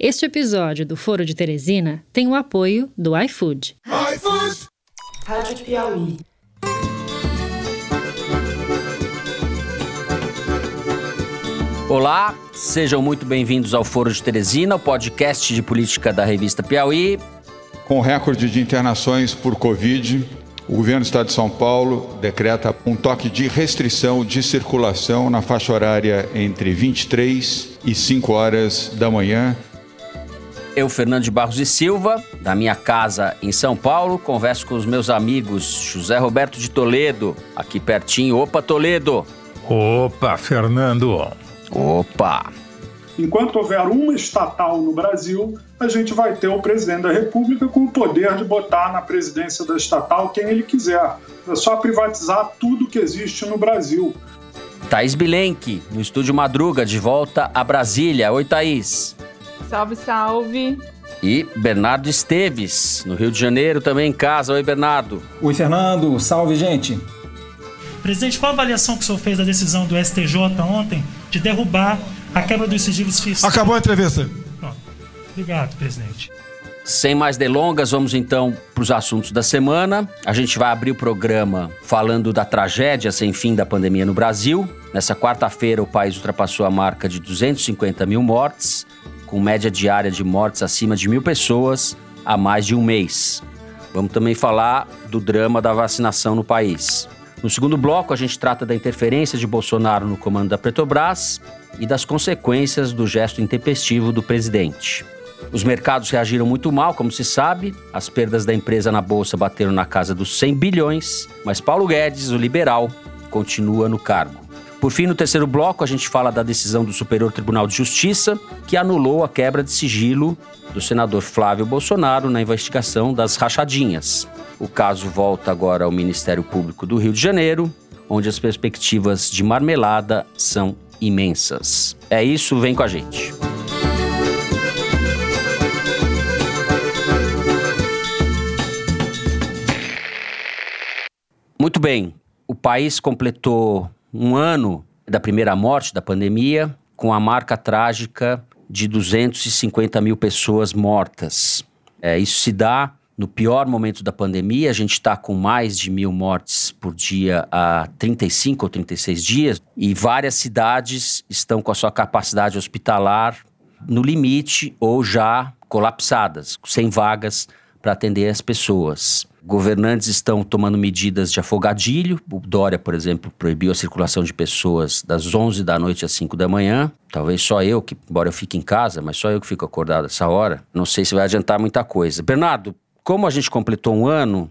Este episódio do Foro de Teresina tem o apoio do iFood. iFood! Rádio Piauí. Olá, sejam muito bem-vindos ao Foro de Teresina, o podcast de política da revista Piauí. Com recorde de internações por Covid, o governo do estado de São Paulo decreta um toque de restrição de circulação na faixa horária entre 23 e 5 horas da manhã. Eu, Fernando de Barros e Silva, da minha casa em São Paulo, converso com os meus amigos José Roberto de Toledo, aqui pertinho. Opa, Toledo! Opa, Fernando! Opa! Enquanto houver uma estatal no Brasil, a gente vai ter o presidente da República com o poder de botar na presidência da estatal quem ele quiser. É só privatizar tudo que existe no Brasil. Thaís Bilenque, no estúdio Madruga, de volta a Brasília. Oi, Thaís. Salve, salve. E Bernardo Esteves, no Rio de Janeiro, também em casa. Oi, Bernardo. Oi, Fernando. Salve, gente. Presidente, qual a avaliação que o senhor fez da decisão do STJ ontem de derrubar a quebra dos sigilos fiscais. Acabou a entrevista. Pronto. Obrigado, presidente. Sem mais delongas, vamos então para os assuntos da semana. A gente vai abrir o programa falando da tragédia sem fim da pandemia no Brasil. Nessa quarta-feira, o país ultrapassou a marca de 250 mil mortes, com média diária de mortes acima de mil pessoas há mais de um mês. Vamos também falar do drama da vacinação no país. No segundo bloco, a gente trata da interferência de Bolsonaro no comando da Petrobras e das consequências do gesto intempestivo do presidente. Os mercados reagiram muito mal, como se sabe. As perdas da empresa na bolsa bateram na casa dos 100 bilhões, mas Paulo Guedes, o liberal, continua no cargo. Por fim, no terceiro bloco, a gente fala da decisão do Superior Tribunal de Justiça, que anulou a quebra de sigilo do senador Flávio Bolsonaro na investigação das rachadinhas. O caso volta agora ao Ministério Público do Rio de Janeiro, onde as perspectivas de marmelada são imensas. É isso, vem com a gente. Muito bem, o país completou um ano da primeira morte da pandemia, com a marca trágica de 250 mil pessoas mortas. É, isso se dá no pior momento da pandemia, a gente está com mais de mil mortes por dia há 35 ou 36 dias, e várias cidades estão com a sua capacidade hospitalar no limite ou já colapsadas, sem vagas para atender as pessoas. Governantes estão tomando medidas de afogadilho. O Dória, por exemplo, proibiu a circulação de pessoas das 11 da noite às 5 da manhã. Talvez só eu, que embora eu fique em casa, mas só eu que fico acordado essa hora. Não sei se vai adiantar muita coisa. Bernardo, como a gente completou um ano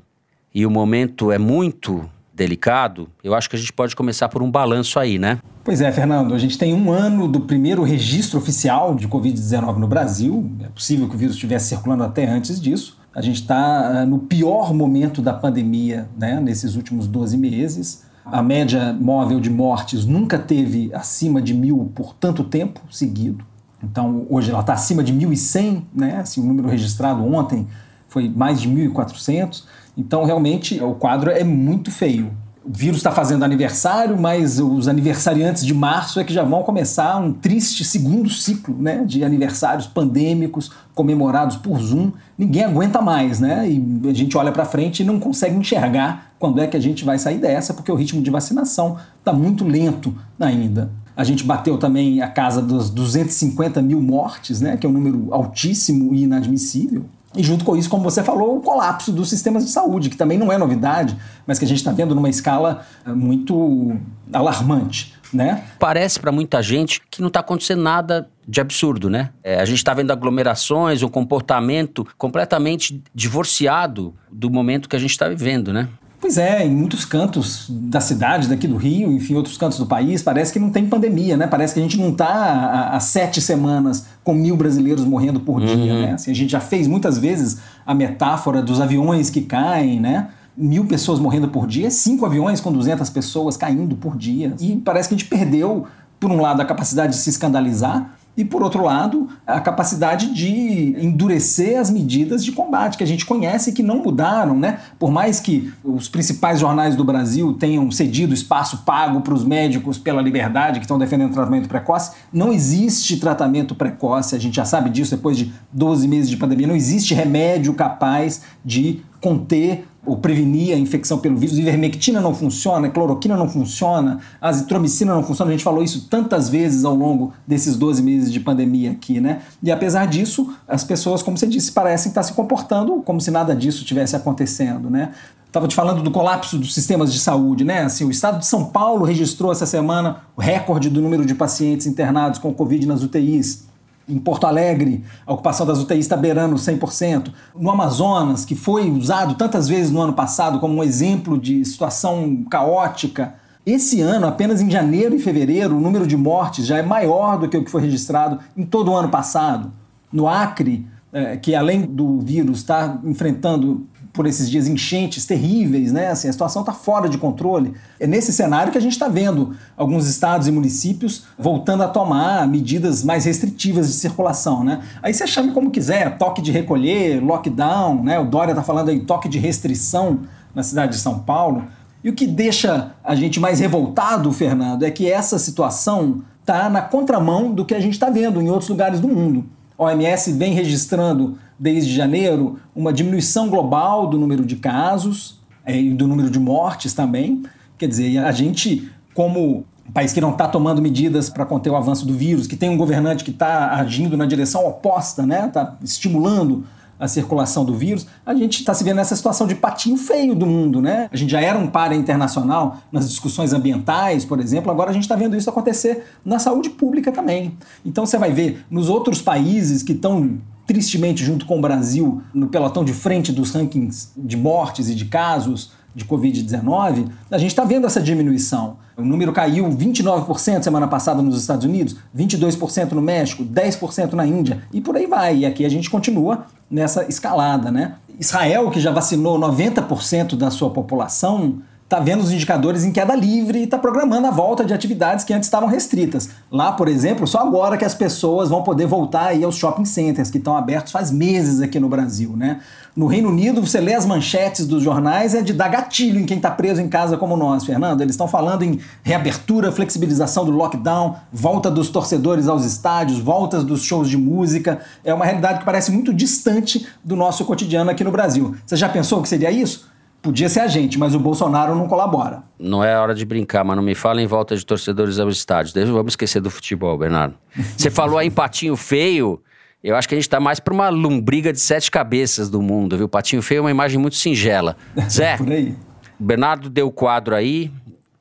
e o momento é muito delicado, eu acho que a gente pode começar por um balanço aí, né? Pois é, Fernando. A gente tem um ano do primeiro registro oficial de Covid-19 no Brasil. É possível que o vírus estivesse circulando até antes disso. A gente está ah, no pior momento da pandemia, né, nesses últimos 12 meses. A média móvel de mortes nunca teve acima de mil por tanto tempo seguido. Então, hoje ela está acima de 1.100, né? Assim, o número registrado ontem foi mais de 1.400. Então, realmente, o quadro é muito feio. O vírus está fazendo aniversário, mas os aniversariantes de março é que já vão começar um triste segundo ciclo né, de aniversários pandêmicos comemorados por Zoom. Ninguém aguenta mais, né? E a gente olha para frente e não consegue enxergar quando é que a gente vai sair dessa, porque o ritmo de vacinação está muito lento ainda. A gente bateu também a casa dos 250 mil mortes, né, que é um número altíssimo e inadmissível. E junto com isso, como você falou, o colapso dos sistemas de saúde, que também não é novidade, mas que a gente está vendo numa escala eh, muito alarmante. Né? Parece para muita gente que não está acontecendo nada de absurdo, né? É, a gente está vendo aglomerações, um comportamento completamente divorciado do momento que a gente está vivendo, né? Pois é, em muitos cantos da cidade, daqui do Rio, enfim, outros cantos do país, parece que não tem pandemia, né? Parece que a gente não está há, sete semanas com mil brasileiros morrendo por dia, uhum. né? Assim, a gente já fez muitas vezes a metáfora dos aviões que caem, né? Mil pessoas morrendo por dia, cinco aviões com 200 pessoas caindo por dia. E parece que a gente perdeu, por um lado, a capacidade de se escandalizar, e, por outro lado, a capacidade de endurecer as medidas de combate que a gente conhece e que não mudaram, né? Por mais que os principais jornais do Brasil tenham cedido espaço pago para os médicos pela liberdade que estão defendendo tratamento precoce, não existe tratamento precoce, a gente já sabe disso depois de 12 meses de pandemia, não existe remédio capaz de conter ou prevenir a infecção pelo vírus. Ivermectina não funciona, cloroquina não funciona, azitromicina não funciona. A gente falou isso tantas vezes ao longo desses 12 meses de pandemia aqui, né? E apesar disso, as pessoas, como você disse, parecem estar se comportando como se nada disso tivesse acontecendo, né? Estava te falando do colapso dos sistemas de saúde, né? Assim, o estado de São Paulo registrou essa semana o recorde do número de pacientes internados com Covid nas UTIs. Em Porto Alegre, a ocupação das UTIs está beirando 100%. No Amazonas, que foi usado tantas vezes no ano passado como um exemplo de situação caótica, esse ano, apenas em janeiro e fevereiro, o número de mortes já é maior do que o que foi registrado em todo o ano passado. No Acre, é, que além do vírus está enfrentando por esses dias enchentes terríveis, né? Assim, a situação está fora de controle. É nesse cenário que a gente está vendo alguns estados e municípios voltando a tomar medidas mais restritivas de circulação, né? Aí você chame como quiser, toque de recolher, lockdown, né? O Dória está falando aí toque de restrição na cidade de São Paulo. E o que deixa a gente mais revoltado, Fernando, é que essa situação está na contramão do que a gente está vendo em outros lugares do mundo. A OMS vem registrando desde janeiro uma diminuição global do número de casos é, e do número de mortes também. Quer dizer, a gente, como país que não está tomando medidas para conter o avanço do vírus, que tem um governante que está agindo na direção oposta, né? Está estimulando a circulação do vírus, a gente está se vendo nessa situação de patinho feio do mundo, né? A gente já era um para internacional nas discussões ambientais, por exemplo, agora a gente está vendo isso acontecer na saúde pública também. Então você vai ver nos outros países que estão tristemente junto com o Brasil no pelotão de frente dos rankings de mortes e de casos de Covid-19, a gente está vendo essa diminuição. O número caiu 29% semana passada nos Estados Unidos, 22% no México, 10% na Índia e por aí vai. E aqui a gente continua nessa escalada, né? Israel, que já vacinou 90% da sua população, está vendo os indicadores em queda livre e está programando a volta de atividades que antes estavam restritas. Lá, por exemplo, só agora que as pessoas vão poder voltar aí aos shopping centers, que estão abertos faz meses aqui no Brasil, né? No Reino Unido, você lê as manchetes dos jornais, é de dar gatilho em quem está preso em casa como nós, Fernando. Eles estão falando em reabertura, flexibilização do lockdown, volta dos torcedores aos estádios, voltas dos shows de música. É uma realidade que parece muito distante do nosso cotidiano aqui no Brasil. Você já pensou que seria isso? Podia ser a gente, mas o Bolsonaro não colabora. Não é hora de brincar, mas não me fala em volta de torcedores aos estádios. Vamos esquecer do futebol, Bernardo. Você falou aí patinho feio. Eu acho que a gente tá mais pra uma lombriga de sete cabeças do mundo, viu? Patinho feio é uma imagem muito singela. Zé, Por aí. Bernardo deu o quadro aí.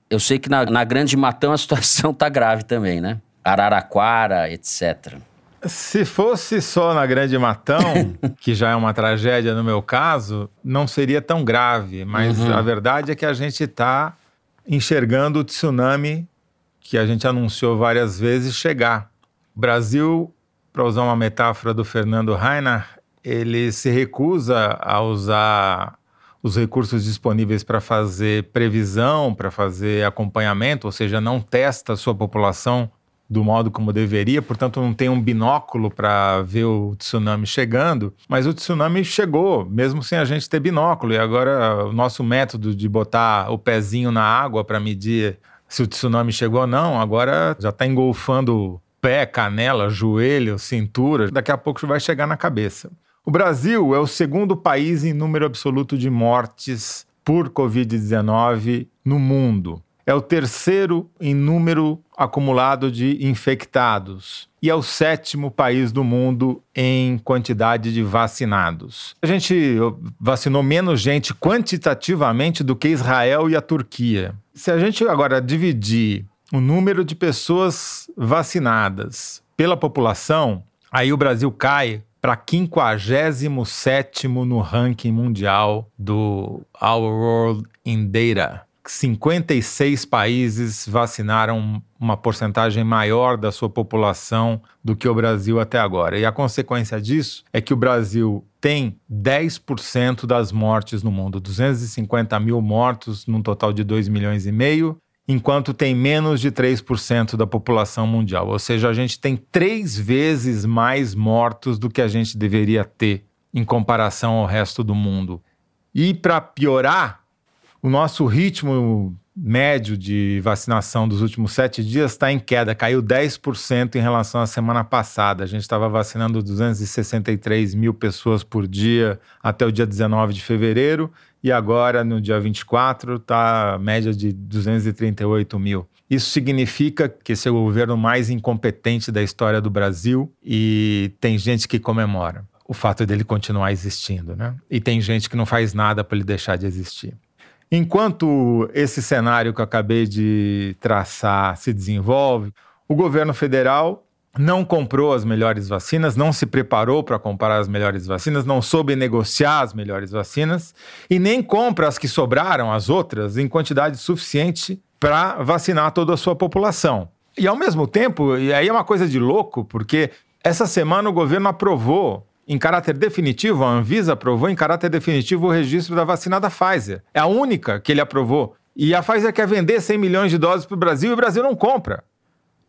Eu sei que na, na Grande Matão a situação tá grave também, né? Araraquara, etc. Se fosse só na Grande Matão, que já é uma tragédia no meu caso, não seria tão grave. Mas Uhum. a verdade é que a gente está enxergando o tsunami que a gente anunciou várias vezes chegar. O Brasil, para usar uma metáfora do Fernando Rainer, ele se recusa a usar os recursos disponíveis para fazer previsão, para fazer acompanhamento, ou seja, não testa a sua população do modo como deveria, portanto não tem um binóculo para ver o tsunami chegando, mas o tsunami chegou, mesmo sem a gente ter binóculo, e agora o nosso método de botar o pezinho na água para medir se o tsunami chegou ou não, agora já está engolfando pé, canela, joelho, cintura, daqui a pouco vai chegar na cabeça. O Brasil é o segundo país em número absoluto de mortes por Covid-19 no mundo. É o terceiro em número acumulado de infectados. E é o sétimo país do mundo em quantidade de vacinados. A gente vacinou menos gente quantitativamente do que Israel e a Turquia. Se a gente agora dividir o número de pessoas vacinadas pela população, aí o Brasil cai para 57º no ranking mundial do Our World in Data. 56 países vacinaram uma porcentagem maior da sua população do que o Brasil até agora. E a consequência disso é que o Brasil tem 10% das mortes no mundo, 250 mil mortos num total de 2 milhões e meio, enquanto tem menos de 3% da população mundial. Ou seja, a gente tem três vezes mais mortos do que a gente deveria ter em comparação ao resto do mundo. E para piorar, o nosso ritmo médio de vacinação dos últimos sete dias está em queda, caiu 10% em relação à semana passada. A gente estava vacinando 263 mil pessoas por dia até o dia 19 de fevereiro e agora, no dia 24, está média de 238 mil. Isso significa que esse é o governo mais incompetente da história do Brasil e tem gente que comemora o fato dele continuar existindo, né? E tem gente que não faz nada para ele deixar de existir. Enquanto esse cenário que eu acabei de traçar se desenvolve, o governo federal não comprou as melhores vacinas, não se preparou para comprar as melhores vacinas, não soube negociar as melhores vacinas e nem compra as que sobraram, as outras, em quantidade suficiente para vacinar toda a sua população. E ao mesmo tempo, e aí é uma coisa de louco, porque essa semana o governo aprovou em caráter definitivo, a Anvisa aprovou em caráter definitivo o registro da vacina da Pfizer. É a única que ele aprovou. E a Pfizer quer vender 100 milhões de doses para o Brasil e o Brasil não compra.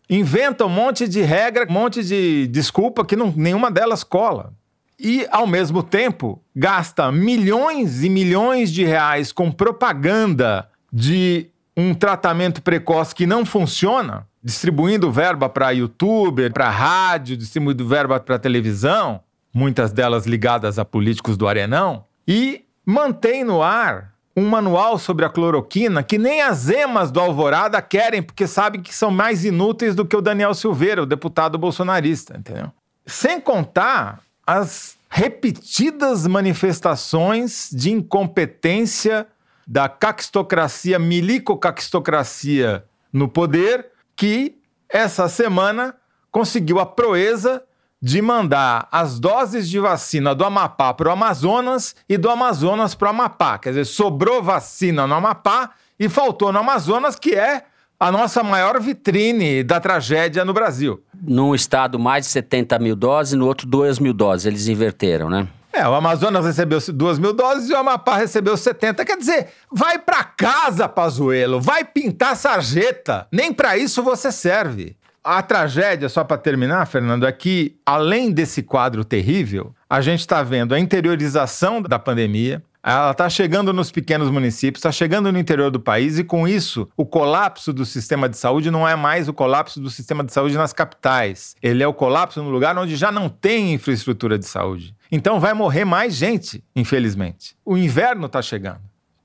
Inventa um monte de regra, um monte de desculpa que não, nenhuma delas cola. E, ao mesmo tempo, gasta milhões e milhões de reais com propaganda de um tratamento precoce que não funciona, distribuindo verba para youtuber, para rádio, distribuindo verba para televisão, muitas delas ligadas a políticos do Arenão, e mantém no ar um manual sobre a cloroquina que nem as emas do Alvorada querem, porque sabem que são mais inúteis do que o Daniel Silveira, o deputado bolsonarista, entendeu? Sem contar as repetidas manifestações de incompetência da caquistocracia, milicocaquistocracia no poder, que essa semana conseguiu a proeza de mandar as doses de vacina do Amapá para o Amazonas e do Amazonas para o Amapá. Quer dizer, sobrou vacina no Amapá e faltou no Amazonas, que é a nossa maior vitrine da tragédia no Brasil. Num estado, mais de 70 mil doses, no outro, 2 mil doses. Eles inverteram, né? É, o Amazonas recebeu 2 mil doses e o Amapá recebeu 70. Quer dizer, vai para casa, Pazuelo, vai pintar sarjeta. Nem para isso você serve. A tragédia, só para terminar, Fernando, é que, além desse quadro terrível, a gente está vendo a interiorização da pandemia, ela está chegando nos pequenos municípios, está chegando no interior do país, e com isso, o colapso do sistema de saúde não é mais o colapso do sistema de saúde nas capitais. Ele é o colapso no lugar onde já não tem infraestrutura de saúde. Então vai morrer mais gente, infelizmente. O inverno está chegando.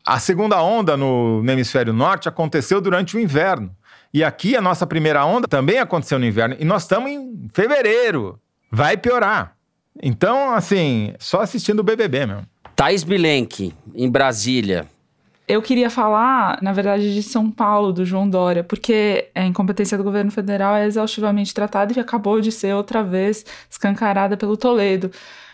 A segunda onda no, hemisfério norte aconteceu durante o inverno. E aqui a nossa primeira onda também aconteceu no inverno. E nós estamos em fevereiro. Vai piorar. Então, assim, só assistindo o BBB mesmo. Thais Bilenque, em Brasília. Eu queria falar, na verdade, de São Paulo, do João Dória, porque a incompetência do governo federal é exaustivamente tratada e acabou de ser outra vez escancarada pelo Toledo.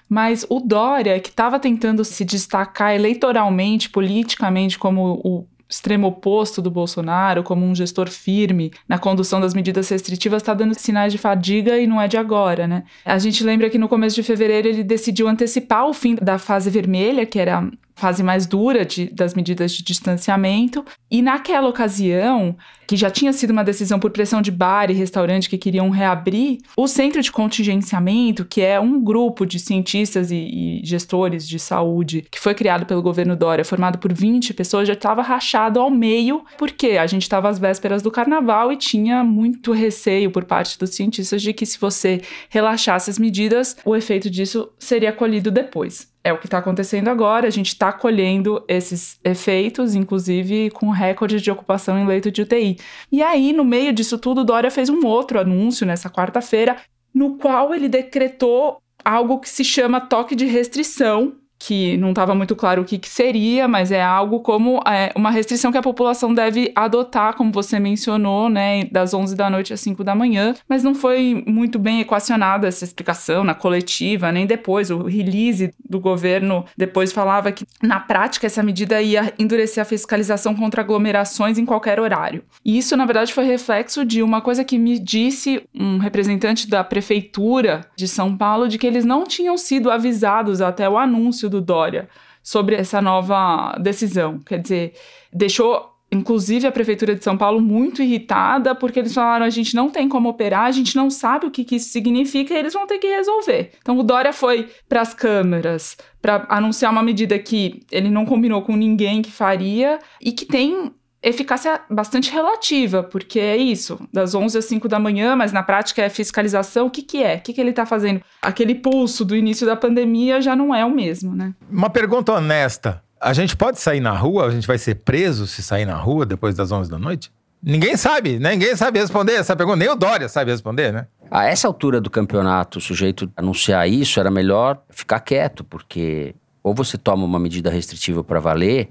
Mas o Dória, que estava tentando se destacar eleitoralmente, politicamente, como o extremo oposto do Bolsonaro, como um gestor firme na condução das medidas restritivas, está dando sinais de fadiga e não é de agora, né? A gente lembra que no começo de fevereiro ele decidiu antecipar o fim da fase vermelha, que era fase mais dura de, das medidas de distanciamento. E naquela ocasião, que já tinha sido uma decisão por pressão de bar e restaurante que queriam reabrir, o Centro de Contingenciamento, que é um grupo de cientistas e, e gestores de saúde que foi criado pelo governo Dória, formado por 20 pessoas, já estava rachado ao meio, porque a gente estava às vésperas do carnaval e tinha muito receio por parte dos cientistas de que se você relaxasse as medidas, o efeito disso seria colhido depois. É o que está acontecendo agora, a gente está colhendo esses efeitos, inclusive com recorde de ocupação em leito de UTI. E aí, no meio disso tudo, Dória fez um outro anúncio nessa quarta-feira, no qual ele decretou algo que se chama toque de restrição que não estava muito claro o que, que, seria, mas é algo como é, uma restrição que a população deve adotar, como você mencionou, né, das 11 da noite às 5 da manhã, mas não foi muito bem equacionada essa explicação na coletiva, nem depois. O release do governo depois falava que, na prática, essa medida ia endurecer a fiscalização contra aglomerações em qualquer horário. E isso, na verdade, foi reflexo de uma coisa que me disse um representante da prefeitura de São Paulo, de que eles não tinham sido avisados até o anúncio do Dória sobre essa nova decisão. Quer dizer, deixou inclusive a Prefeitura de São Paulo, muito irritada, porque eles falaram: a gente não tem como operar, a gente não sabe o que, que isso significa e eles vão ter que resolver. Então o Dória foi para as câmeras para anunciar uma medida que ele não combinou com ninguém que faria e que tem eficácia bastante relativa, porque é isso, das 11 às 5 da manhã, mas na prática é fiscalização, o que que é? O que que ele está fazendo? Aquele pulso do início da pandemia já não é o mesmo, né? Uma pergunta honesta, a gente pode sair na rua? A gente vai ser preso se sair na rua depois das 11 da noite? Ninguém sabe, né? Ninguém sabe responder essa pergunta. Nem o Dória sabe responder, né? A essa altura do campeonato, o sujeito anunciar isso, era melhor ficar quieto, porque ou você toma uma medida restritiva para valer,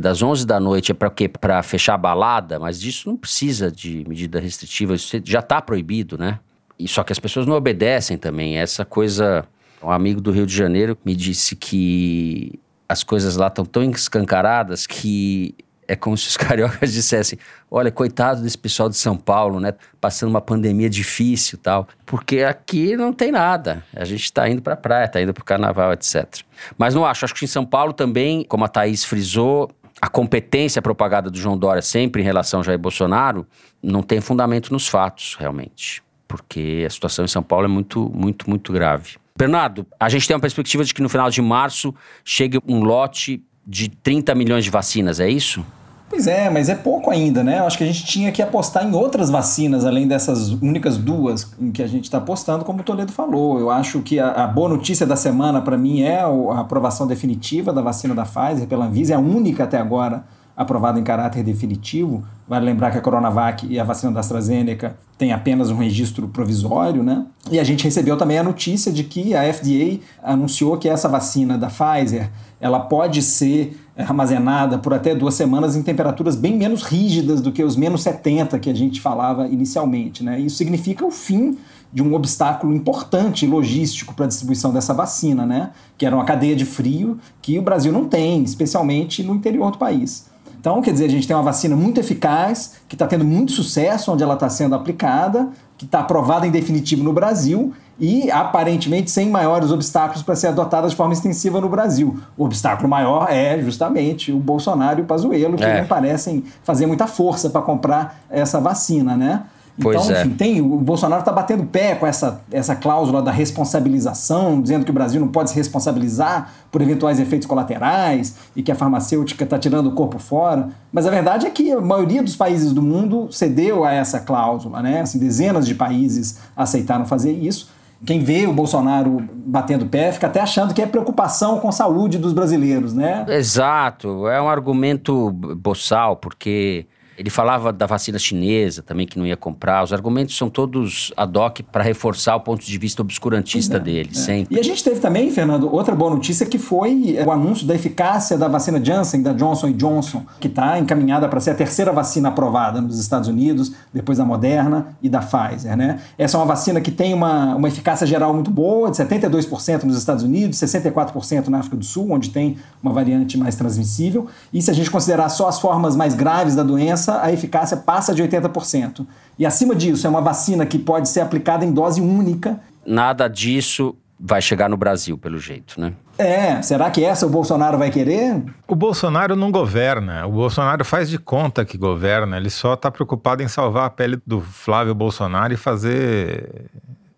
das 11 da noite é para quê? Para fechar a balada, mas disso não precisa de medida restritiva, isso já está proibido, né? E só que as pessoas não obedecem também. Essa coisa, um amigo do Rio de Janeiro me disse que as coisas lá estão tão escancaradas que é como se os cariocas dissessem: olha, coitado desse pessoal de São Paulo, né? Passando uma pandemia difícil tal. Porque aqui não tem nada. A gente está indo para a praia, está indo para o carnaval, etc. Mas não acho. Acho que em São Paulo também, como a Thaís frisou, a competência propagada do João Dória sempre em relação ao Jair Bolsonaro não tem fundamento nos fatos, realmente. Porque a situação em São Paulo é muito, muito, muito grave. Bernardo, a gente tem uma perspectiva de que no final de março chegue um lote de 30 milhões de vacinas, é isso? Pois é, mas é pouco ainda, né? Eu acho que a gente tinha que apostar em outras vacinas, além dessas únicas duas em que a gente está apostando, como o Toledo falou. Eu acho que a, a boa notícia da semana, para mim, é a aprovação definitiva da vacina da Pfizer pela Anvisa, é a única até agora aprovada em caráter definitivo. Vale lembrar que a Coronavac e a vacina da AstraZeneca têm apenas um registro provisório, né? E a gente recebeu também a notícia de que a FDA anunciou que essa vacina da Pfizer ela pode ser armazenada por até duas semanas em temperaturas bem menos rígidas do que os menos 70 que a gente falava inicialmente, né? Isso significa o fim de um obstáculo importante logístico para a distribuição dessa vacina, né? Que era uma cadeia de frio que o Brasil não tem, especialmente no interior do país. Então, quer dizer, a gente tem uma vacina muito eficaz, que está tendo muito sucesso onde ela está sendo aplicada, que está aprovada em definitivo no Brasil e aparentemente sem maiores obstáculos para ser adotada de forma extensiva no Brasil. O obstáculo maior é justamente o Bolsonaro e o Pazuello, que é. não parecem fazer muita força para comprar essa vacina, né? Pois então, é. enfim, tem, o Bolsonaro está batendo pé com essa, essa cláusula da responsabilização, dizendo que o Brasil não pode se responsabilizar por eventuais efeitos colaterais e que a farmacêutica está tirando o corpo fora. Mas a verdade é que a maioria dos países do mundo cedeu a essa cláusula, né? Assim, dezenas de países aceitaram fazer isso. Quem vê o Bolsonaro batendo pé fica até achando que é preocupação com a saúde dos brasileiros, né? Exato, é um argumento boçal, porque ele falava da vacina chinesa também, que não ia comprar. Os argumentos são todos ad hoc para reforçar o ponto de vista obscurantista é, dele, é. sempre. E a gente teve também, Fernando, outra boa notícia que foi o anúncio da eficácia da vacina Janssen, da Johnson Johnson, que está encaminhada para ser a terceira vacina aprovada nos Estados Unidos, depois da Moderna e da Pfizer. Né? Essa é uma vacina que tem uma, uma eficácia geral muito boa, de 72% nos Estados Unidos, 64% na África do Sul, onde tem uma variante mais transmissível. E se a gente considerar só as formas mais graves da doença, a eficácia passa de 80%. E acima disso, é uma vacina que pode ser aplicada em dose única. Nada disso vai chegar no Brasil, pelo jeito, né? É, será que essa o Bolsonaro vai querer? O Bolsonaro não governa. O Bolsonaro faz de conta que governa. Ele só está preocupado em salvar a pele do Flávio Bolsonaro e fazer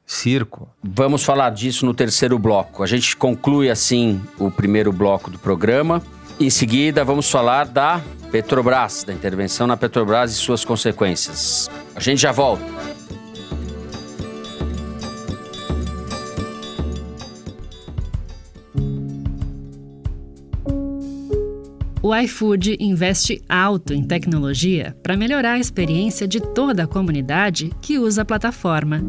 circo. Vamos falar disso no terceiro bloco. A gente conclui assim o primeiro bloco do programa. Em seguida, vamos falar da Petrobras, da intervenção na Petrobras e suas consequências. A gente já volta. O iFood investe alto em tecnologia para melhorar a experiência de toda a comunidade que usa a plataforma.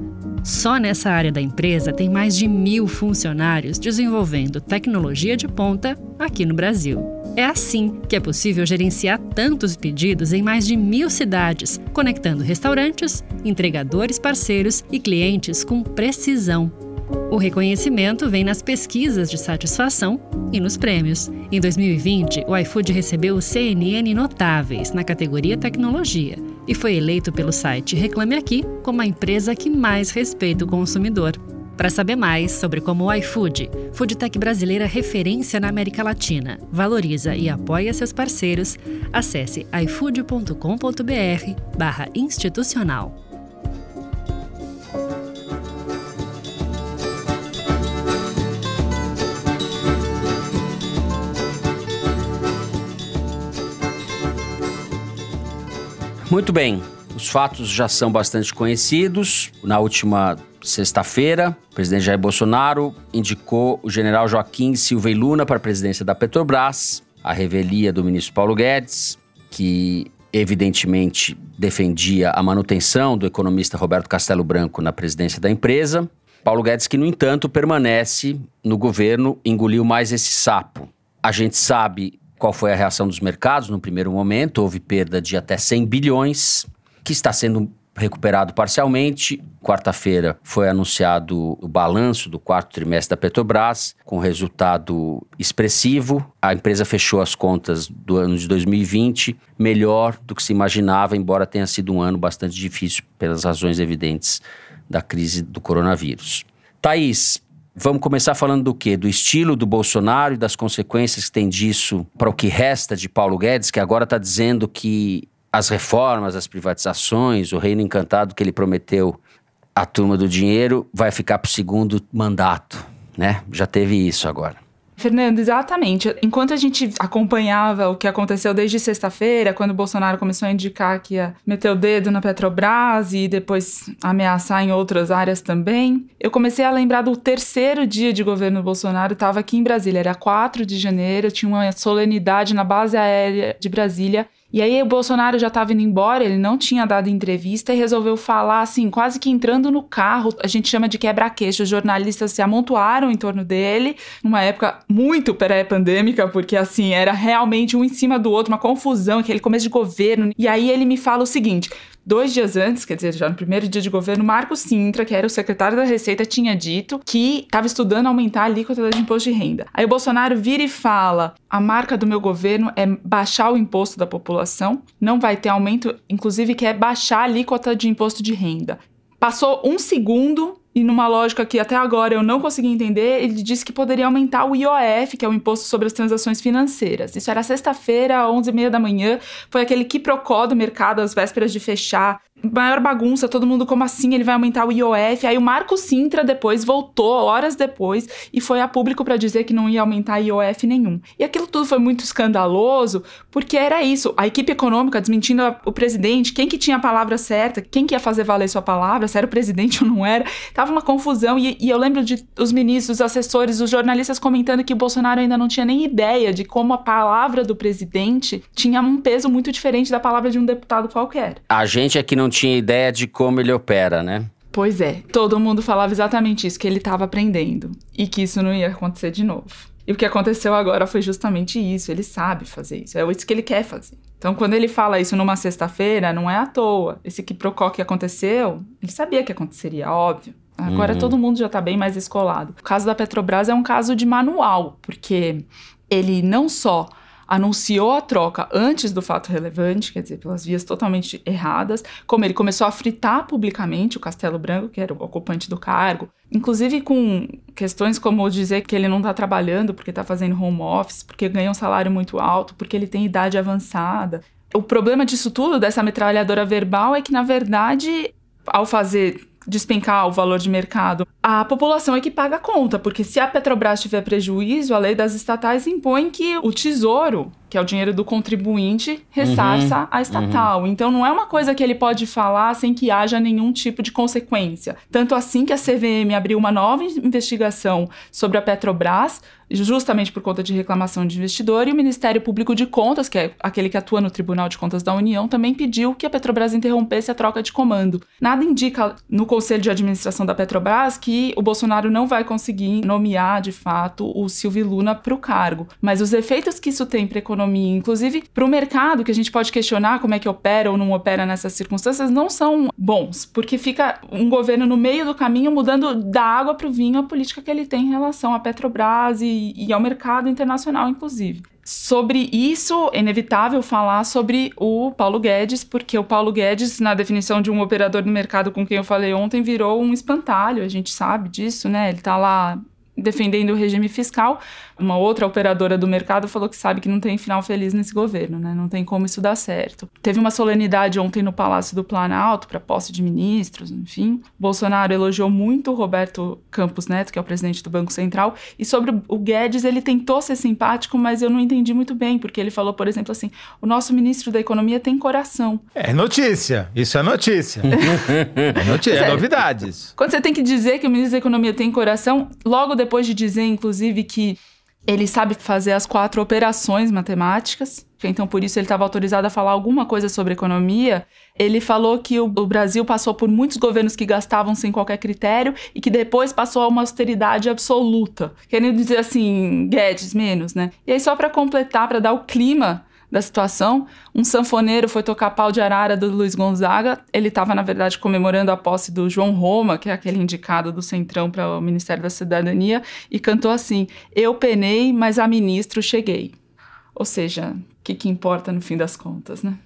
Só nessa área da empresa tem mais de mil funcionários desenvolvendo tecnologia de ponta aqui no Brasil. É assim que é possível gerenciar tantos pedidos em mais de mil cidades, conectando restaurantes, entregadores parceiros e clientes com precisão. O reconhecimento vem nas pesquisas de satisfação e nos prêmios. Em 2020, o iFood recebeu o CNN Notáveis na categoria Tecnologia e foi eleito pelo site Reclame Aqui como a empresa que mais respeita o consumidor. Para saber mais sobre como o iFood, foodtech brasileira referência na América Latina, valoriza e apoia seus parceiros, acesse ifood.com.br/institucional. Muito bem, os fatos já são bastante conhecidos. Na última sexta-feira, o presidente Jair Bolsonaro indicou o general Joaquim Silva e Luna para a presidência da Petrobras, a revelia do ministro Paulo Guedes, que evidentemente defendia a manutenção do economista Roberto Castelo Branco na presidência da empresa. Paulo Guedes, que, no entanto, permanece no governo, engoliu mais esse sapo. A gente sabe qual foi a reação dos mercados no primeiro momento? Houve perda de até 100 bilhões, que está sendo recuperado parcialmente. Quarta-feira foi anunciado o balanço do quarto trimestre da Petrobras, com resultado expressivo. A empresa fechou as contas do ano de 2020 melhor do que se imaginava, embora tenha sido um ano bastante difícil pelas razões evidentes da crise do coronavírus. Thaís, Vamos começar falando do quê? Do estilo do Bolsonaro e das consequências que tem disso para o que resta de Paulo Guedes, que agora está dizendo que as reformas, as privatizações, o reino encantado que ele prometeu à turma do dinheiro vai ficar para o segundo mandato, né? Já teve isso agora. Fernando, exatamente. Enquanto a gente acompanhava o que aconteceu desde sexta-feira, quando o Bolsonaro começou a indicar que ia meter o dedo na Petrobras e depois ameaçar em outras áreas também, eu comecei a lembrar do terceiro dia de governo Bolsonaro. Estava aqui em Brasília, era 4 de janeiro, tinha uma solenidade na base aérea de Brasília e aí o Bolsonaro já estava indo embora, ele não tinha dado entrevista e resolveu falar assim, quase que entrando no carro. A gente chama de quebra-queixo. Os jornalistas se amontoaram em torno dele, numa época muito pré-pandêmica, porque assim, era realmente um em cima do outro, uma confusão, aquele começo de governo. E aí ele me fala o seguinte: Dois dias antes, quer dizer, já no primeiro dia de governo, Marco Sintra, que era o secretário da Receita, tinha dito que estava estudando aumentar a alíquota de imposto de renda. Aí o Bolsonaro vira e fala: a marca do meu governo é baixar o imposto da população, não vai ter aumento, inclusive quer baixar a alíquota de imposto de renda. Passou um segundo e numa lógica que até agora eu não consegui entender, ele disse que poderia aumentar o IOF, que é o Imposto sobre as Transações Financeiras. Isso era sexta-feira, às 11h30 da manhã, foi aquele quiprocó do mercado às vésperas de fechar maior bagunça, todo mundo como assim, ele vai aumentar o IOF. Aí o Marco Sintra depois voltou, horas depois, e foi a público para dizer que não ia aumentar IOF nenhum. E aquilo tudo foi muito escandaloso, porque era isso, a equipe econômica desmentindo a, o presidente, quem que tinha a palavra certa, quem que ia fazer valer sua palavra, se era o presidente ou não era. Tava uma confusão e, e eu lembro de os ministros, os assessores, os jornalistas comentando que o Bolsonaro ainda não tinha nem ideia de como a palavra do presidente tinha um peso muito diferente da palavra de um deputado qualquer. A gente aqui não não tinha ideia de como ele opera, né? Pois é, todo mundo falava exatamente isso, que ele estava aprendendo e que isso não ia acontecer de novo. E o que aconteceu agora foi justamente isso, ele sabe fazer isso, é isso que ele quer fazer. Então, quando ele fala isso numa sexta-feira, não é à toa. Esse quiprocó que aconteceu, ele sabia que aconteceria, óbvio. Agora uhum. todo mundo já está bem mais escolado. O caso da Petrobras é um caso de manual, porque ele não só anunciou a troca antes do fato relevante, quer dizer, pelas vias totalmente erradas, como ele começou a fritar publicamente o Castelo Branco, que era o ocupante do cargo, inclusive com questões como dizer que ele não está trabalhando porque está fazendo home office, porque ganha um salário muito alto, porque ele tem idade avançada. O problema disso tudo, dessa metralhadora verbal, é que, na verdade, ao fazer despencar o valor de mercado, a população é que paga a conta, porque se a Petrobras tiver prejuízo, a lei das estatais impõe que o tesouro que é o dinheiro do contribuinte, ressarça uhum, a estatal. Uhum. Então não é uma coisa que ele pode falar sem que haja nenhum tipo de consequência. Tanto assim que a CVM abriu uma nova investigação sobre a Petrobras, justamente por conta de reclamação de investidor, e o Ministério Público de Contas, que é aquele que atua no Tribunal de Contas da União, também pediu que a Petrobras interrompesse a troca de comando. Nada indica no Conselho de Administração da Petrobras que o Bolsonaro não vai conseguir nomear, de fato, o Silvio Luna para o cargo. Mas os efeitos que isso tem para economia, inclusive para o mercado, que a gente pode questionar como é que opera ou não opera nessas circunstâncias, não são bons, porque fica um governo no meio do caminho mudando da água para o vinho a política que ele tem em relação à Petrobras e, e ao mercado internacional, inclusive. Sobre isso, é inevitável falar sobre o Paulo Guedes, porque o Paulo Guedes, na definição de um operador do mercado com quem eu falei ontem, virou um espantalho, a gente sabe disso, né? Ele está lá defendendo o regime fiscal. Uma outra operadora do mercado falou que sabe que não tem final feliz nesse governo, né? Não tem como isso dar certo. Teve uma solenidade ontem no Palácio do Planalto para posse de ministros, enfim. Bolsonaro elogiou muito o Roberto Campos Neto, que é o presidente do Banco Central, e sobre o Guedes, ele tentou ser simpático, mas eu não entendi muito bem, porque ele falou, por exemplo, assim: "O nosso ministro da Economia tem coração". É notícia, isso é notícia. é notícia, é novidades. Quando você tem que dizer que o ministro da Economia tem coração, logo depois depois de dizer, inclusive, que ele sabe fazer as quatro operações matemáticas, então por isso ele estava autorizado a falar alguma coisa sobre economia. Ele falou que o, Brasil passou por muitos governos que gastavam sem qualquer critério e que depois passou a uma austeridade absoluta. Querendo dizer assim, Guedes menos, né? E aí, só para completar, para dar o clima da situação. Um sanfoneiro foi tocar pau de arara do Luiz Gonzaga. Ele estava, na verdade, comemorando a posse do João Roma, que é aquele indicado do Centrão para o Ministério da Cidadania, e cantou assim: Eu penei, mas a ministro cheguei. Ou seja, o que, que importa no fim das contas, né?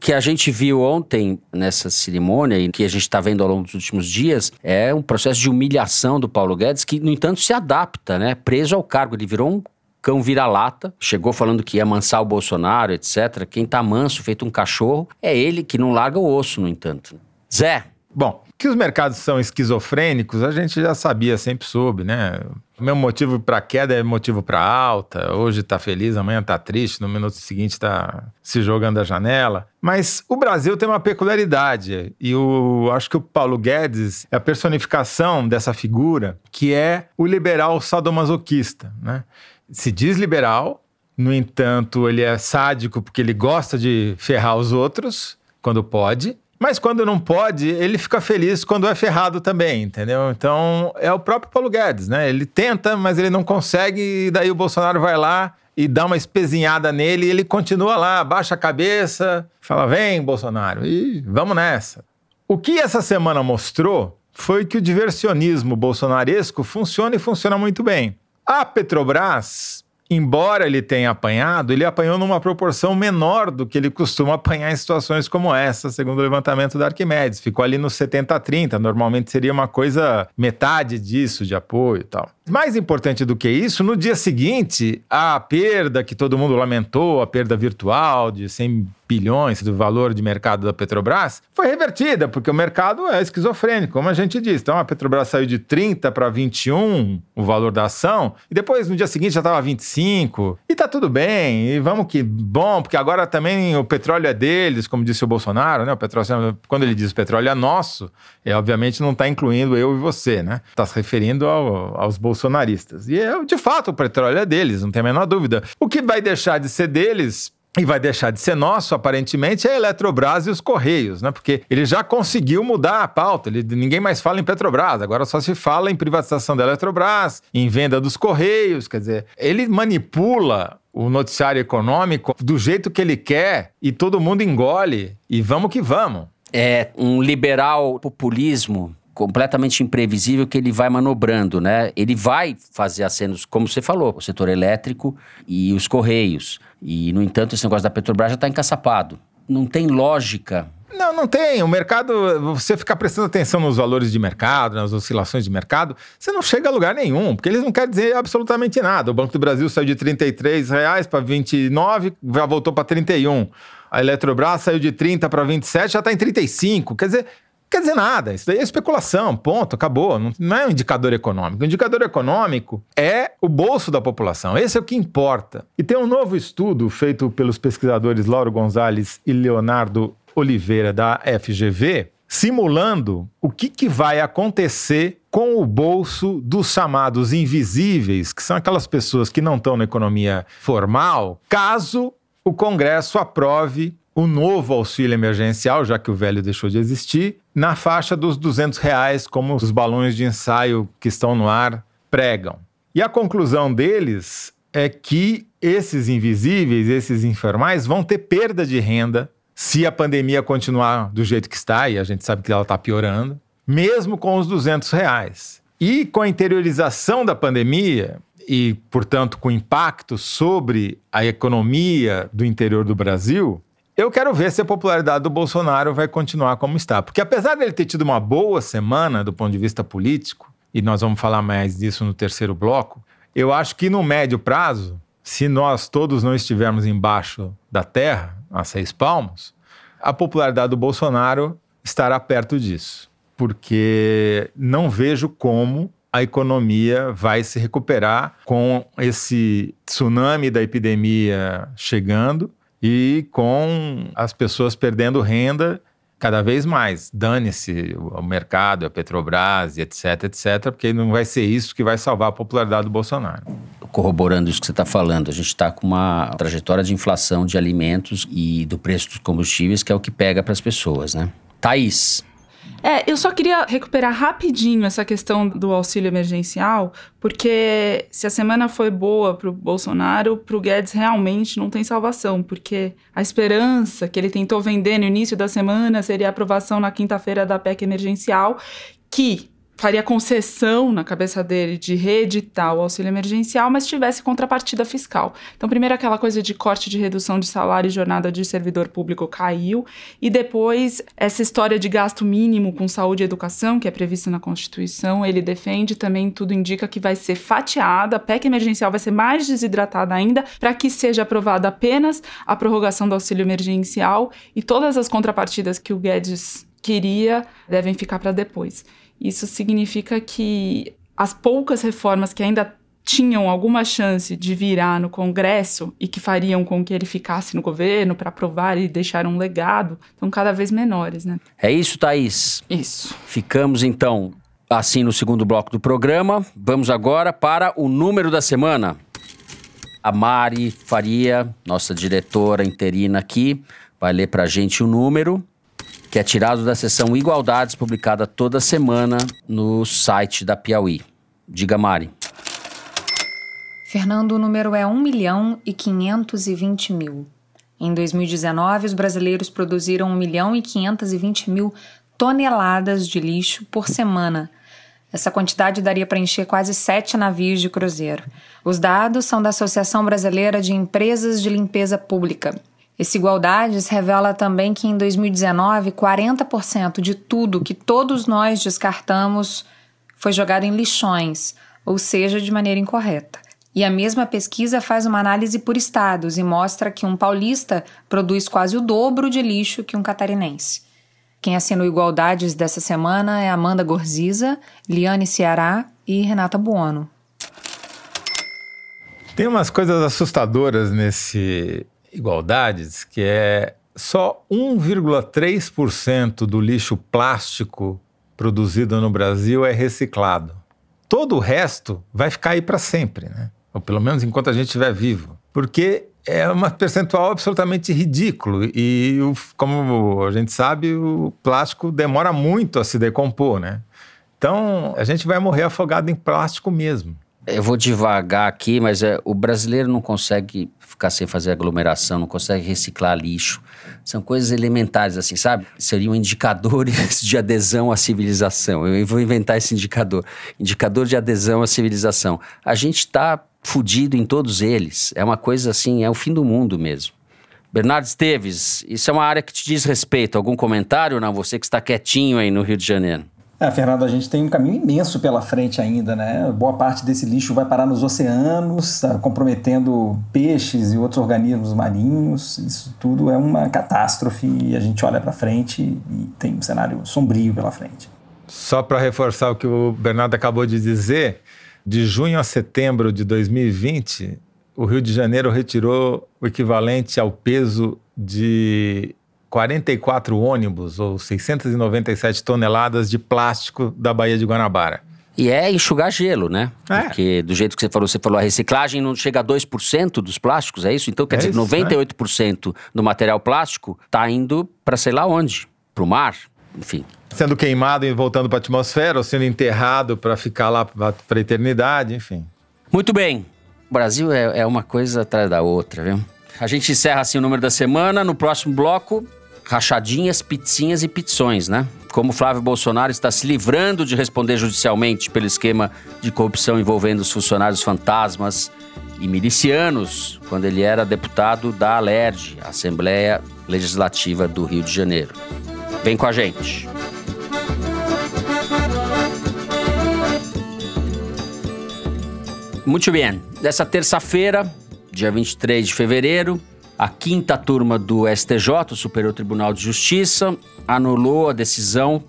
Que a gente viu ontem nessa cerimônia e que a gente está vendo ao longo dos últimos dias é um processo de humilhação do Paulo Guedes que, no entanto, se adapta, né? Preso ao cargo. Ele virou um cão vira-lata, chegou falando que ia amansar o Bolsonaro, etc. Quem tá manso, feito um cachorro, é ele que não larga o osso, no entanto. Zé. Bom, que os mercados são esquizofrênicos, a gente já sabia, sempre soube, né? O meu motivo para queda é motivo para alta. Hoje está feliz, amanhã está triste, no minuto seguinte está se jogando da janela. Mas o Brasil tem uma peculiaridade e o acho que o Paulo Guedes é a personificação dessa figura, que é o liberal sadomasoquista, né? Se diz liberal, no entanto, ele é sádico porque ele gosta de ferrar os outros quando pode. Mas quando não pode, ele fica feliz quando é ferrado também, entendeu? Então é o próprio Paulo Guedes, né? Ele tenta, mas ele não consegue, e daí o Bolsonaro vai lá e dá uma espezinhada nele e ele continua lá, baixa a cabeça, fala: vem, Bolsonaro, e vamos nessa. O que essa semana mostrou foi que o diversionismo bolsonaresco funciona e funciona muito bem. A Petrobras, embora ele tenha apanhado, ele apanhou numa proporção menor do que ele costuma apanhar em situações como essa, segundo o levantamento da Arquimedes. Ficou ali no 70-30, normalmente seria uma coisa metade disso de apoio e tal. Mais importante do que isso, no dia seguinte, a perda que todo mundo lamentou, a perda virtual de 100 bilhões do valor de mercado da Petrobras, foi revertida, porque o mercado é esquizofrênico, como a gente disse. Então a Petrobras saiu de 30 para 21 o valor da ação, e depois no dia seguinte já estava 25. E tá tudo bem, e vamos que bom, porque agora também o petróleo é deles, como disse o Bolsonaro, né? O petróleo, quando ele diz petróleo é nosso, é obviamente não está incluindo eu e você, né? Está se referindo ao, aos bolsonaristas. E é, de fato o petróleo é deles, não tem a menor dúvida. O que vai deixar de ser deles e vai deixar de ser nosso, aparentemente, é a Eletrobras e os Correios, né? Porque ele já conseguiu mudar a pauta. Ele, ninguém mais fala em Petrobras, agora só se fala em privatização da Eletrobras, em venda dos Correios. Quer dizer, ele manipula o noticiário econômico do jeito que ele quer e todo mundo engole. E vamos que vamos. É um liberal populismo completamente imprevisível que ele vai manobrando, né? Ele vai fazer acenos, como você falou, o setor elétrico e os correios. E, no entanto, esse negócio da Petrobras já está encaçapado. Não tem lógica não, não tem. O mercado, você ficar prestando atenção nos valores de mercado, nas oscilações de mercado, você não chega a lugar nenhum, porque eles não querem dizer absolutamente nada. O Banco do Brasil saiu de R$ reais para 29, já voltou para 31. A Eletrobras saiu de 30 para 27, já está em 35. Quer dizer, quer dizer nada. Isso daí é especulação, ponto, acabou. Não, é um indicador econômico. O indicador econômico é o bolso da população. Esse é o que importa. E tem um novo estudo feito pelos pesquisadores Lauro Gonzalez e Leonardo Oliveira, da FGV, simulando o que, que vai acontecer com o bolso dos chamados invisíveis, que são aquelas pessoas que não estão na economia formal, caso o Congresso aprove o novo auxílio emergencial, já que o velho deixou de existir, na faixa dos 200 reais, como os balões de ensaio que estão no ar pregam. E a conclusão deles é que esses invisíveis, esses informais, vão ter perda de renda se a pandemia continuar do jeito que está, e a gente sabe que ela está piorando, mesmo com os 200 reais. E com a interiorização da pandemia, e, portanto, com impacto sobre a economia do interior do Brasil, eu quero ver se a popularidade do Bolsonaro vai continuar como está. Porque apesar dele ter tido uma boa semana do ponto de vista político, e nós vamos falar mais disso no terceiro bloco, eu acho que no médio prazo, se nós todos não estivermos embaixo da terra, a seis palmos, a popularidade do Bolsonaro estará perto disso. Porque não vejo como a economia vai se recuperar com esse tsunami da epidemia chegando e com as pessoas perdendo renda cada vez mais. Dane-se o mercado, a Petrobras, etc, etc, porque não vai ser isso que vai salvar a popularidade do Bolsonaro. Corroborando isso que você está falando, a gente está com uma trajetória de inflação de alimentos e do preço dos combustíveis que é o que pega para as pessoas, né? Thaís, é, eu só queria recuperar rapidinho essa questão do auxílio emergencial, porque se a semana foi boa para o Bolsonaro, para o Guedes realmente não tem salvação, porque a esperança que ele tentou vender no início da semana seria a aprovação na quinta-feira da PEC emergencial, que faria concessão na cabeça dele de reeditar o auxílio emergencial, mas tivesse contrapartida fiscal. Então, primeiro aquela coisa de corte de redução de salário e jornada de servidor público caiu, e depois essa história de gasto mínimo com saúde e educação, que é prevista na Constituição, ele defende também, tudo indica que vai ser fatiada, a PEC emergencial vai ser mais desidratada ainda, para que seja aprovada apenas a prorrogação do auxílio emergencial e todas as contrapartidas que o Guedes queria devem ficar para depois. Isso significa que as poucas reformas que ainda tinham alguma chance de virar no Congresso e que fariam com que ele ficasse no governo para aprovar e deixar um legado, estão cada vez menores, né? É isso, Thaís? Isso. Ficamos então assim no segundo bloco do programa. Vamos agora para o número da semana. A Mari Faria, nossa diretora interina aqui, vai ler para a gente o número que é tirado da seção Igualdades, publicada toda semana no site da Piauí. Diga, Mari. Fernando, o número é 1 milhão e 520 mil. Em 2019, os brasileiros produziram 1 milhão e 520 mil toneladas de lixo por semana. Essa quantidade daria para encher quase sete navios de cruzeiro. Os dados são da Associação Brasileira de Empresas de Limpeza Pública. Esse Igualdades revela também que em 2019, 40% de tudo que todos nós descartamos foi jogado em lixões, ou seja, de maneira incorreta. E a mesma pesquisa faz uma análise por estados e mostra que um paulista produz quase o dobro de lixo que um catarinense. Quem assinou Igualdades dessa semana é Amanda Gorziza, Liane Ceará e Renata Buono. Tem umas coisas assustadoras nesse igualdades, que é só 1,3% do lixo plástico produzido no Brasil é reciclado. Todo o resto vai ficar aí para sempre, né? Ou pelo menos enquanto a gente estiver vivo. Porque é um percentual absolutamente ridículo. E, como a gente sabe, o plástico demora muito a se decompor, né? Então, a gente vai morrer afogado em plástico mesmo. Eu vou devagar aqui, mas é, o brasileiro não consegue ficar sem fazer aglomeração, não consegue reciclar lixo. São coisas elementares, assim, sabe? Seriam indicadores de adesão à civilização. Eu vou inventar esse indicador. Indicador de adesão à civilização. A gente está fudido em todos eles. É uma coisa assim, é o fim do mundo mesmo. Bernardo Esteves, isso é uma área que te diz respeito. Algum comentário, não? Você que está quietinho aí no Rio de Janeiro. É, Fernando, a gente tem um caminho imenso pela frente ainda, né? Boa parte desse lixo vai parar nos oceanos, tá comprometendo peixes e outros organismos marinhos. Isso tudo é uma catástrofe e a gente olha para frente e tem um cenário sombrio pela frente. Só para reforçar o que o Bernardo acabou de dizer, de junho a setembro de 2020, o Rio de Janeiro retirou o equivalente ao peso de 44 ônibus ou 697 toneladas de plástico da Baía de Guanabara. E é enxugar gelo, né? É. Porque do jeito que você falou, você falou, a reciclagem não chega a 2% dos plásticos, é isso? Então, quer é dizer, isso, 98% é. do material plástico está indo para sei lá onde, para o mar, enfim. Sendo queimado e voltando para a atmosfera, ou sendo enterrado para ficar lá para a eternidade, enfim. Muito bem. O Brasil é, é uma coisa atrás da outra, viu? A gente encerra assim o número da semana. No próximo bloco, rachadinhas, pizzinhas e pizzões, né? Como Flávio Bolsonaro está se livrando de responder judicialmente pelo esquema de corrupção envolvendo os funcionários fantasmas e milicianos, quando ele era deputado da ALERJ, Assembleia Legislativa do Rio de Janeiro. Vem com a gente. Muito bem. Dessa terça-feira, dia 23 de fevereiro, a quinta turma do STJ, o Superior Tribunal de Justiça, anulou a decisão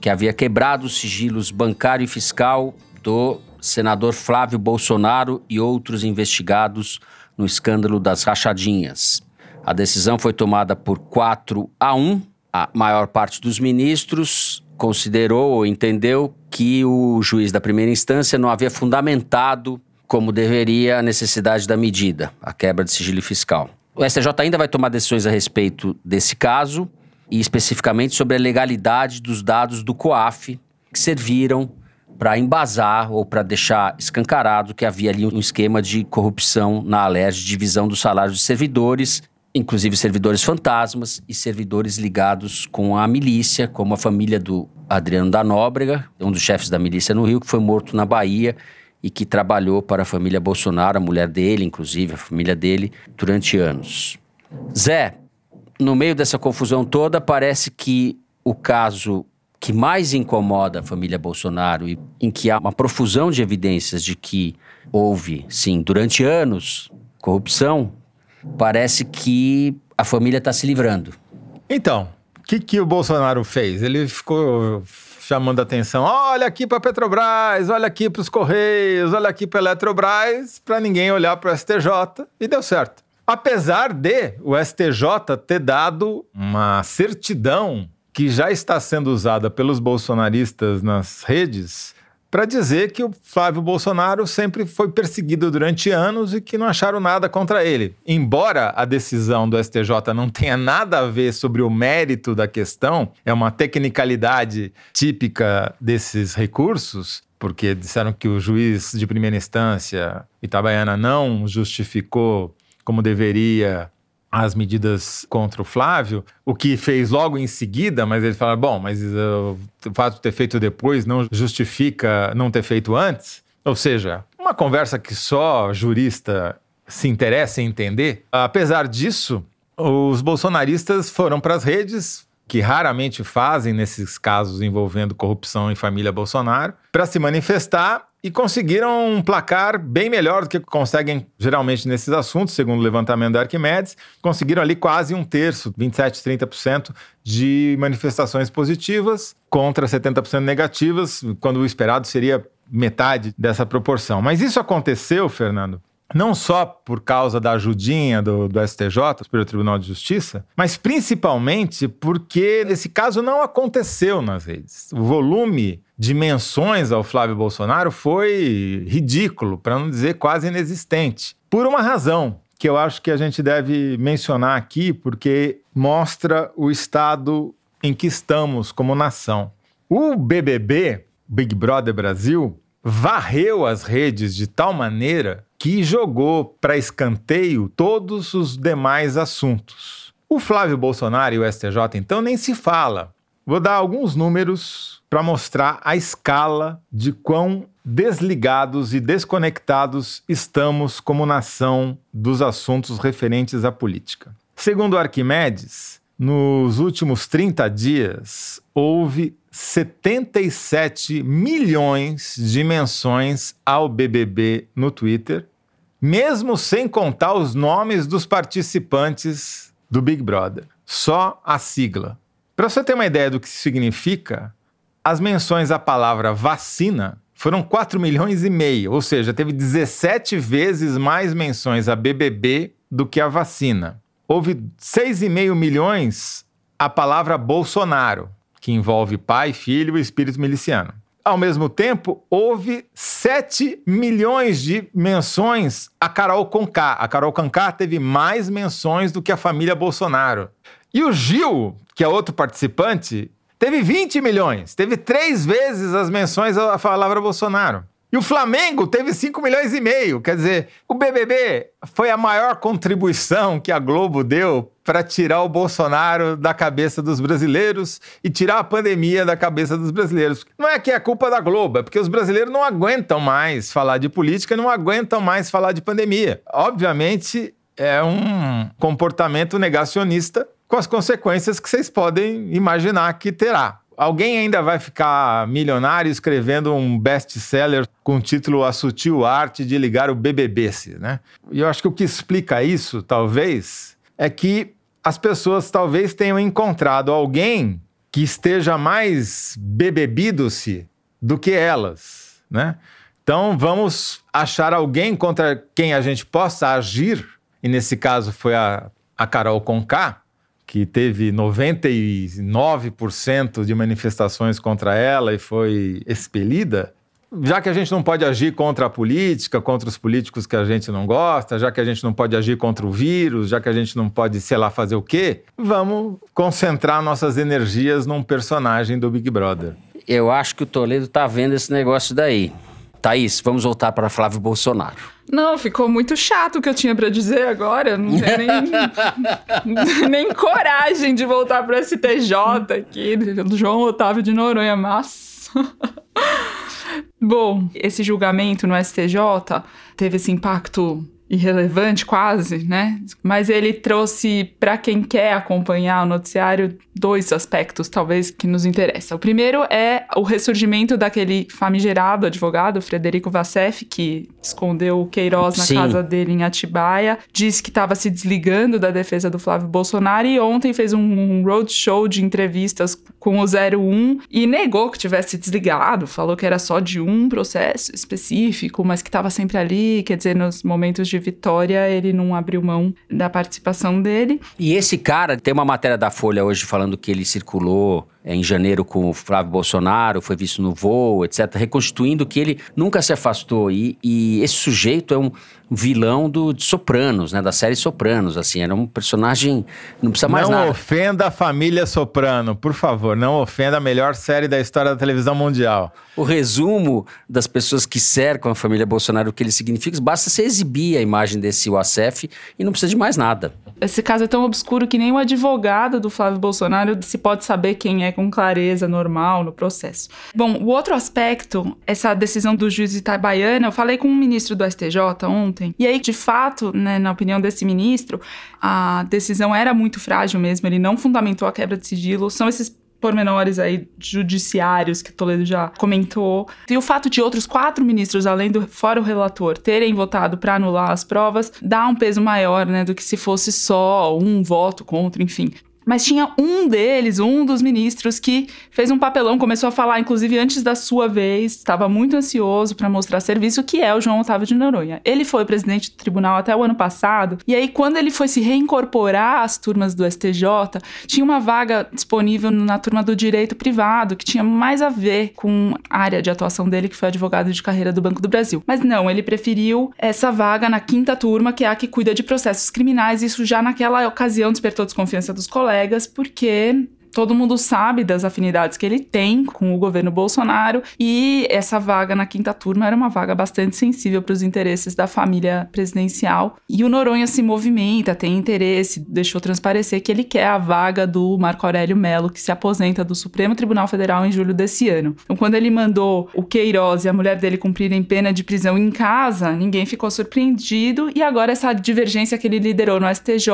que havia quebrado os sigilos bancário e fiscal do senador Flávio Bolsonaro e outros investigados no escândalo das rachadinhas. A decisão foi tomada por 4 a 1. A maior parte dos ministros considerou ou entendeu que o juiz da primeira instância não havia fundamentado como deveria a necessidade da medida, a quebra de sigilo fiscal. O STJ ainda vai tomar decisões a respeito desse caso e especificamente sobre a legalidade dos dados do COAF que serviram para embasar ou para deixar escancarado que havia ali um esquema de corrupção na Alerj, divisão dos salários de servidores, inclusive servidores fantasmas e servidores ligados com a milícia, como a família do Adriano da Nóbrega, um dos chefes da milícia no Rio, que foi morto na Bahia e que trabalhou para a família Bolsonaro, a mulher dele, inclusive, a família dele, durante anos. Zé, no meio dessa confusão toda, parece que o caso que mais incomoda a família Bolsonaro e em que há uma profusão de evidências de que houve, sim, durante anos, corrupção, parece que a família está se livrando. Então, o que, que o Bolsonaro fez? Ele ficou chamando a atenção. Olha aqui para Petrobras, olha aqui para os Correios, olha aqui para Eletrobras, para ninguém olhar para o STJ e deu certo. Apesar de o STJ ter dado uma certidão que já está sendo usada pelos bolsonaristas nas redes para dizer que o Flávio Bolsonaro sempre foi perseguido durante anos e que não acharam nada contra ele. Embora a decisão do STJ não tenha nada a ver sobre o mérito da questão, é uma tecnicalidade típica desses recursos, porque disseram que o juiz de primeira instância, Itabaiana, não justificou como deveria as medidas contra o Flávio, o que fez logo em seguida, mas ele fala: bom, mas uh, o fato de ter feito depois não justifica não ter feito antes. Ou seja, uma conversa que só jurista se interessa em entender. Apesar disso, os bolsonaristas foram para as redes, que raramente fazem nesses casos envolvendo corrupção em família Bolsonaro, para se manifestar e conseguiram um placar bem melhor do que conseguem geralmente nesses assuntos, segundo o levantamento da Arquimedes. Conseguiram ali quase um terço, 27, 30% de manifestações positivas contra 70% negativas, quando o esperado seria metade dessa proporção. Mas isso aconteceu, Fernando, não só por causa da ajudinha do, do STJ, Superior Tribunal de Justiça, mas principalmente porque esse caso não aconteceu nas redes. O volume de menções ao Flávio Bolsonaro foi ridículo, para não dizer quase inexistente, por uma razão que eu acho que a gente deve mencionar aqui, porque mostra o estado em que estamos como nação. O BBB, Big Brother Brasil, varreu as redes de tal maneira que jogou para escanteio todos os demais assuntos. O Flávio Bolsonaro e o STJ, então, nem se fala. Vou dar alguns números para mostrar a escala de quão desligados e desconectados estamos como nação dos assuntos referentes à política. Segundo Arquimedes, nos últimos 30 dias houve 77 milhões de menções ao BBB no Twitter mesmo sem contar os nomes dos participantes do Big Brother. Só a sigla. Para você ter uma ideia do que significa, as menções à palavra vacina foram 4 milhões e meio, ou seja, teve 17 vezes mais menções a BBB do que a vacina. Houve 6,5 milhões a palavra Bolsonaro, que envolve pai, filho e espírito miliciano. Ao mesmo tempo, houve 7 milhões de menções a Carol Conká. A Carol Conká teve mais menções do que a família Bolsonaro. E o Gil, que é outro participante, teve 20 milhões. Teve três vezes as menções à palavra Bolsonaro. E o Flamengo teve 5 milhões e meio. Quer dizer, o BBB foi a maior contribuição que a Globo deu para tirar o Bolsonaro da cabeça dos brasileiros e tirar a pandemia da cabeça dos brasileiros. Não é que é culpa da Globo, é porque os brasileiros não aguentam mais falar de política, não aguentam mais falar de pandemia. Obviamente, é um comportamento negacionista com as consequências que vocês podem imaginar que terá. Alguém ainda vai ficar milionário escrevendo um best-seller com o título A Sutil Arte de Ligar o BBB, né? E eu acho que o que explica isso, talvez, é que as pessoas talvez tenham encontrado alguém que esteja mais bebebido-se do que elas, né? Então vamos achar alguém contra quem a gente possa agir, e nesse caso foi a, a Carol Conká, que teve 99% de manifestações contra ela e foi expelida, já que a gente não pode agir contra a política, contra os políticos que a gente não gosta, já que a gente não pode agir contra o vírus, já que a gente não pode, sei lá, fazer o quê, vamos concentrar nossas energias num personagem do Big Brother. Eu acho que o Toledo tá vendo esse negócio daí. Thaís, vamos voltar para Flávio Bolsonaro. Não, ficou muito chato o que eu tinha para dizer agora. Não tenho nem, nem coragem de voltar para o STJ aqui, João Otávio de Noronha, mas. Bom, esse julgamento no STJ teve esse impacto irrelevante quase, né? Mas ele trouxe para quem quer acompanhar o noticiário dois aspectos talvez que nos interessam. O primeiro é o ressurgimento daquele famigerado advogado Frederico Vassef que escondeu o Queiroz na Sim. casa dele em Atibaia, disse que estava se desligando da defesa do Flávio Bolsonaro e ontem fez um, um roadshow de entrevistas com o 01 e negou que tivesse desligado, falou que era só de um processo específico, mas que estava sempre ali, quer dizer, nos momentos de vitória ele não abriu mão da participação dele. E esse cara, tem uma matéria da Folha hoje falando que ele circulou em janeiro com o Flávio Bolsonaro, foi visto no voo, etc., reconstituindo que ele nunca se afastou. E, e esse sujeito é um vilão do, de Sopranos, né? Da série Sopranos, assim. Era um personagem... Não precisa mais não nada. Não ofenda a família Soprano, por favor. Não ofenda a melhor série da história da televisão mundial. O resumo das pessoas que cercam a família Bolsonaro, o que ele significa, basta você exibir a imagem desse UACF e não precisa de mais nada. Esse caso é tão obscuro que nem o advogado do Flávio Bolsonaro se pode saber quem é com clareza, normal, no processo. Bom, o outro aspecto, essa decisão do juiz Itabaiana, eu falei com um ministro do STJ ontem, e aí, de fato, né, na opinião desse ministro, a decisão era muito frágil mesmo, ele não fundamentou a quebra de sigilo, são esses pormenores aí judiciários que Toledo já comentou. E o fato de outros quatro ministros, além do fora o relator, terem votado para anular as provas, dá um peso maior, né, do que se fosse só um voto contra, enfim. Mas tinha um deles, um dos ministros, que fez um papelão, começou a falar, inclusive antes da sua vez, estava muito ansioso para mostrar serviço, que é o João Otávio de Noronha. Ele foi presidente do tribunal até o ano passado, e aí, quando ele foi se reincorporar às turmas do STJ, tinha uma vaga disponível na turma do direito privado, que tinha mais a ver com a área de atuação dele, que foi advogado de carreira do Banco do Brasil. Mas não, ele preferiu essa vaga na quinta turma, que é a que cuida de processos criminais, isso já naquela ocasião despertou desconfiança dos colegas colegas, porque todo mundo sabe das afinidades que ele tem com o governo Bolsonaro e essa vaga na quinta turma era uma vaga bastante sensível para os interesses da família presidencial. E o Noronha se movimenta, tem interesse, deixou transparecer que ele quer a vaga do Marco Aurélio Melo, que se aposenta do Supremo Tribunal Federal em julho desse ano. Então, quando ele mandou o Queiroz e a mulher dele cumprirem pena de prisão em casa, ninguém ficou surpreendido e agora essa divergência que ele liderou no STJ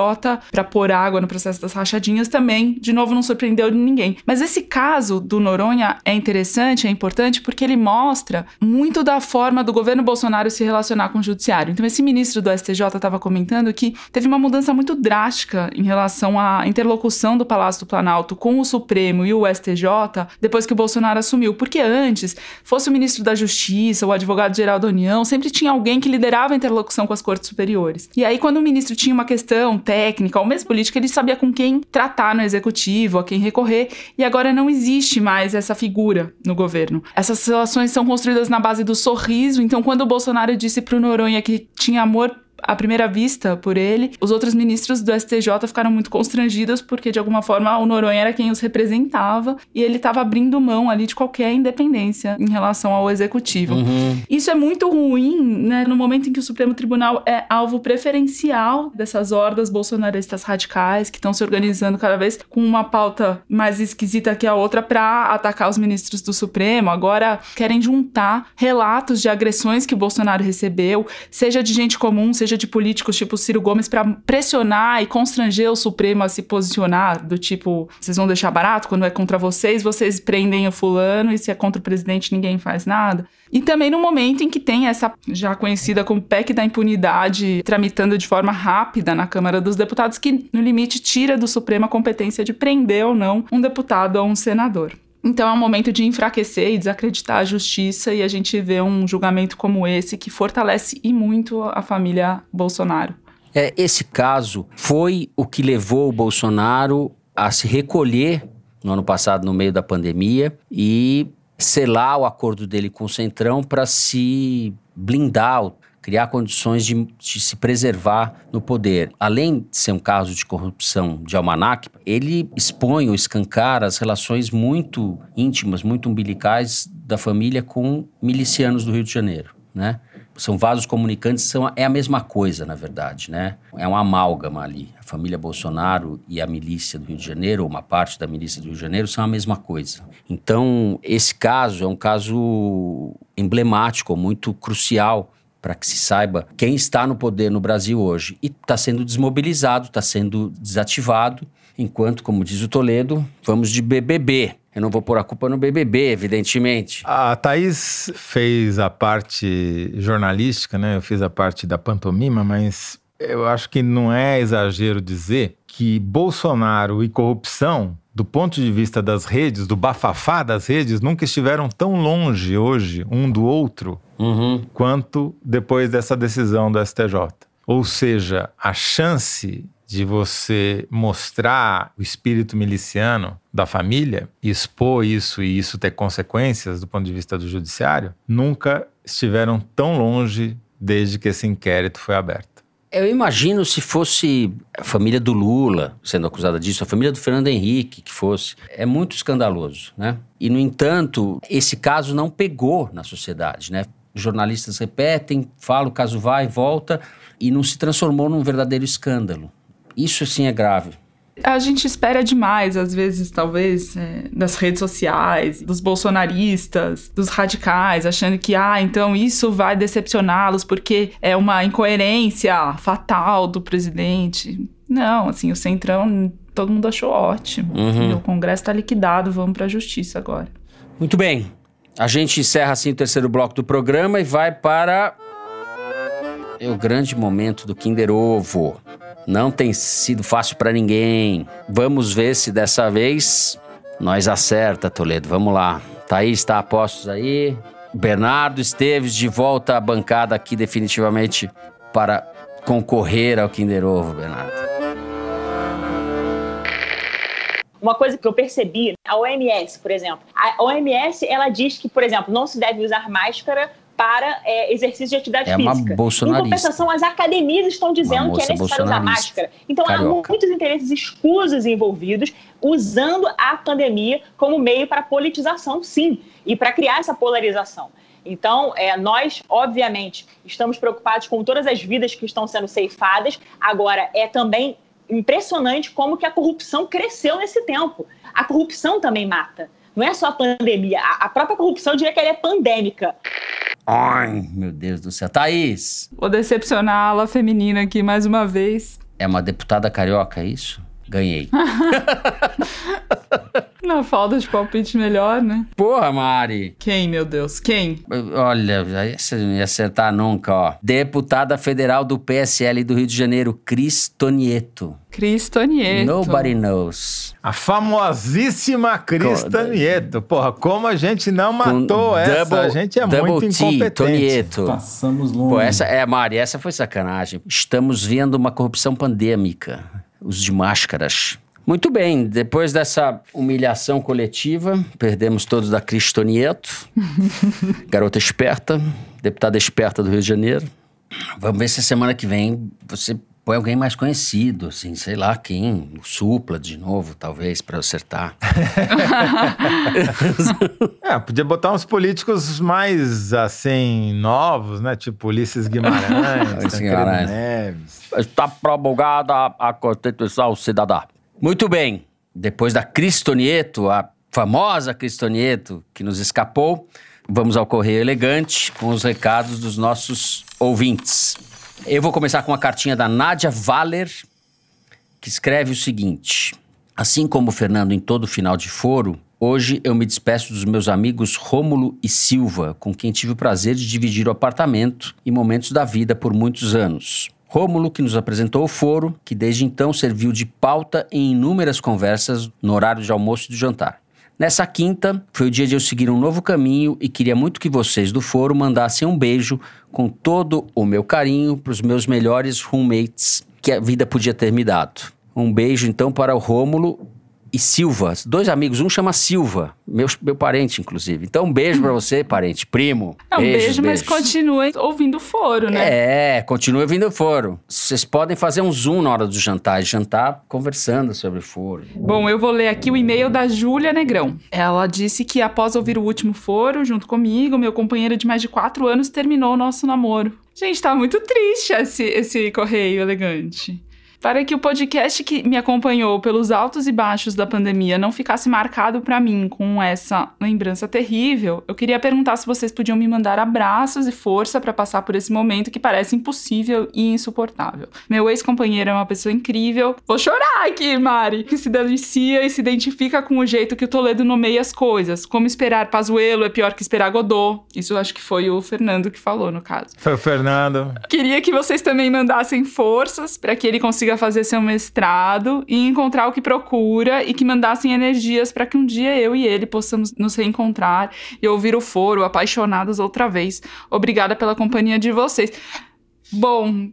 para pôr água no processo das rachadinhas também, de novo, não surpreendeu surpreendeu ninguém. Mas esse caso do Noronha é interessante, é importante, porque ele mostra muito da forma do governo Bolsonaro se relacionar com o judiciário. Então, esse ministro do STJ estava comentando que teve uma mudança muito drástica em relação à interlocução do Palácio do Planalto com o Supremo e o STJ depois que o Bolsonaro assumiu. Porque antes, fosse o ministro da Justiça, o advogado-geral da União, sempre tinha alguém que liderava a interlocução com as cortes superiores. E aí, quando o ministro tinha uma questão técnica ou mesmo política, ele sabia com quem tratar no executivo, a quem recorrer, e agora não existe mais essa figura no governo. Essas relações são construídas na base do sorriso, então quando o Bolsonaro disse para o Noronha que tinha amor à primeira vista por ele, os outros ministros do STJ ficaram muito constrangidos porque, de alguma forma, o Noronha era quem os representava e ele estava abrindo mão ali de qualquer independência em relação ao executivo. Uhum. Isso é muito ruim, né, no momento em que o Supremo Tribunal é alvo preferencial dessas hordas bolsonaristas radicais que estão se organizando cada vez com uma pauta mais esquisita que a outra para atacar os ministros do Supremo. Agora querem juntar relatos de agressões que o Bolsonaro recebeu, seja de gente comum, seja de políticos tipo Ciro Gomes, para pressionar e constranger o Supremo a se posicionar, do tipo, vocês vão deixar barato quando é contra vocês, vocês prendem o fulano e se é contra o presidente ninguém faz nada. E também no momento em que tem essa já conhecida como PEC da impunidade tramitando de forma rápida na Câmara dos Deputados, que no limite tira do Supremo a competência de prender ou não um deputado ou um senador. Então é um momento de enfraquecer e desacreditar a justiça e a gente vê um julgamento como esse que fortalece e muito a família Bolsonaro. É, esse caso foi o que levou o Bolsonaro a se recolher no ano passado, no meio da pandemia, e selar o acordo dele com o Centrão para se blindar, criar condições de, de, se preservar no poder. Além de ser um caso de corrupção de almanac, ele expõe ou escancara as relações muito íntimas, muito umbilicais da família com milicianos do Rio de Janeiro, né? são vasos comunicantes, são, é a mesma coisa, na verdade, né? É uma amálgama ali. A família Bolsonaro e a milícia do Rio de Janeiro, ou uma parte da milícia do Rio de Janeiro, são a mesma coisa. Então, esse caso é um caso emblemático, muito crucial para que se saiba quem está no poder no Brasil hoje. E está sendo desmobilizado, está sendo desativado, enquanto, como diz o Toledo, vamos de BBB. Eu não vou pôr a culpa no BBB, evidentemente. A Thaís fez a parte jornalística, né? Eu fiz a parte da pantomima, mas eu acho que não é exagero dizer que Bolsonaro e corrupção, do ponto de vista das redes, do bafafá das redes, nunca estiveram tão longe hoje um do outro uhum. quanto depois dessa decisão do STJ. Ou seja, a chance de você mostrar o espírito miliciano da família, expor isso e isso ter consequências do ponto de vista do judiciário, nunca estiveram tão longe desde que esse inquérito foi aberto. Eu imagino se fosse a família do Lula sendo acusada disso, a família do Fernando Henrique que fosse. É muito escandaloso, né? E, no entanto, esse caso não pegou na sociedade, né? Jornalistas repetem, falam, o caso vai e volta, e não se transformou num verdadeiro escândalo. Isso sim é grave. A gente espera demais, às vezes, talvez, é, das redes sociais, dos bolsonaristas, dos radicais, achando que, ah, então isso vai decepcioná-los porque é uma incoerência fatal do presidente. Não, assim, o Centrão, todo mundo achou ótimo. Uhum. O Congresso está liquidado, vamos para a justiça agora. Muito bem. A gente encerra assim o terceiro bloco do programa e vai para é o grande momento do Kinder Ovo. Não tem sido fácil para ninguém. Vamos ver se dessa vez nós acerta, Toledo. Vamos lá. Thaís está a postos aí. Bernardo Esteves de volta à bancada aqui definitivamente para concorrer ao Kinder Ovo, Bernardo. Uma coisa que eu percebi, a OMS, por exemplo, a OMS ela diz que, por exemplo, não se deve usar máscara para é, exercício de atividade é física. Em compensação, as academias estão dizendo que é necessário usar máscara. Então Carioca. há muitos interesses escusos envolvidos usando a pandemia como meio para politização, sim, e para criar essa polarização. Então, é, nós, obviamente, estamos preocupados com todas as vidas que estão sendo ceifadas. Agora, é também impressionante como que a corrupção cresceu nesse tempo. A corrupção também mata. Não é só a pandemia. A própria corrupção, eu diria que ela é pandêmica. Ai, meu Deus do céu. Thaís! Vou decepcionar a ala feminina aqui mais uma vez. É uma deputada carioca, é isso? Ganhei. Na falta de palpite melhor, né? Porra, Mari. Quem, meu Deus? Quem? Olha, você não ia acertar nunca, ó. Deputada federal do PSL do Rio de Janeiro, Cris Tonieto. Cris Tonieto. Nobody knows. A famosíssima Cris Tonieto. Porra, como a gente não matou Com essa. Double, a gente é muito incompetente. Tonieto. Passamos longe. Pô, essa, é, Mari, essa foi sacanagem. Estamos vendo uma corrupção pandêmica. Os de máscaras. Muito bem, depois dessa humilhação coletiva, perdemos todos da Cristonieto, garota esperta, deputada esperta do Rio de Janeiro. Vamos ver se a semana que vem você põe alguém mais conhecido, assim, sei lá quem, o Supla de novo, talvez, para acertar. é, podia botar uns políticos mais, assim, novos, né? Tipo Ulisses Guimarães, Guimarães. Neves. Está promulgada a Constituição Cidadã. Muito bem, depois da Cristonieto, a famosa Cristonieto que nos escapou, vamos ao Correio Elegante com os recados dos nossos ouvintes. Eu vou começar com uma cartinha da Nádia Valer, que escreve o seguinte: Assim como o Fernando em todo final de foro, hoje eu me despeço dos meus amigos Rômulo e Silva, com quem tive o prazer de dividir o apartamento e momentos da vida por muitos anos. Rômulo, que nos apresentou o foro, que desde então serviu de pauta em inúmeras conversas no horário de almoço e de jantar. Nessa quinta, foi o dia de eu seguir um novo caminho e queria muito que vocês do foro mandassem um beijo com todo o meu carinho para os meus melhores roommates que a vida podia ter me dado. Um beijo então para o Rômulo e Silva, dois amigos, um chama Silva, meu, meu parente, inclusive. Então, um beijo para você, parente, primo. É um beijos, beijo, beijos. mas continue ouvindo o foro, né? É, continue ouvindo o foro. Vocês podem fazer um zoom na hora do jantar e jantar conversando sobre o foro. Bom, eu vou ler aqui o e-mail da Júlia Negrão. Ela disse que após ouvir o último foro, junto comigo, meu companheiro de mais de quatro anos terminou o nosso namoro. Gente, tá muito triste esse, esse correio elegante. Para que o podcast que me acompanhou pelos altos e baixos da pandemia não ficasse marcado para mim com essa lembrança terrível, eu queria perguntar se vocês podiam me mandar abraços e força para passar por esse momento que parece impossível e insuportável. Meu ex-companheiro é uma pessoa incrível. Vou chorar aqui, Mari, que se delicia e se identifica com o jeito que o Toledo nomeia as coisas. Como esperar Pazuelo é pior que esperar Godot. Isso eu acho que foi o Fernando que falou, no caso. Foi o Fernando. Queria que vocês também mandassem forças para que ele consiga fazer seu mestrado e encontrar o que procura e que mandassem energias para que um dia eu e ele possamos nos reencontrar e ouvir o foro apaixonados outra vez. Obrigada pela companhia de vocês. Bom,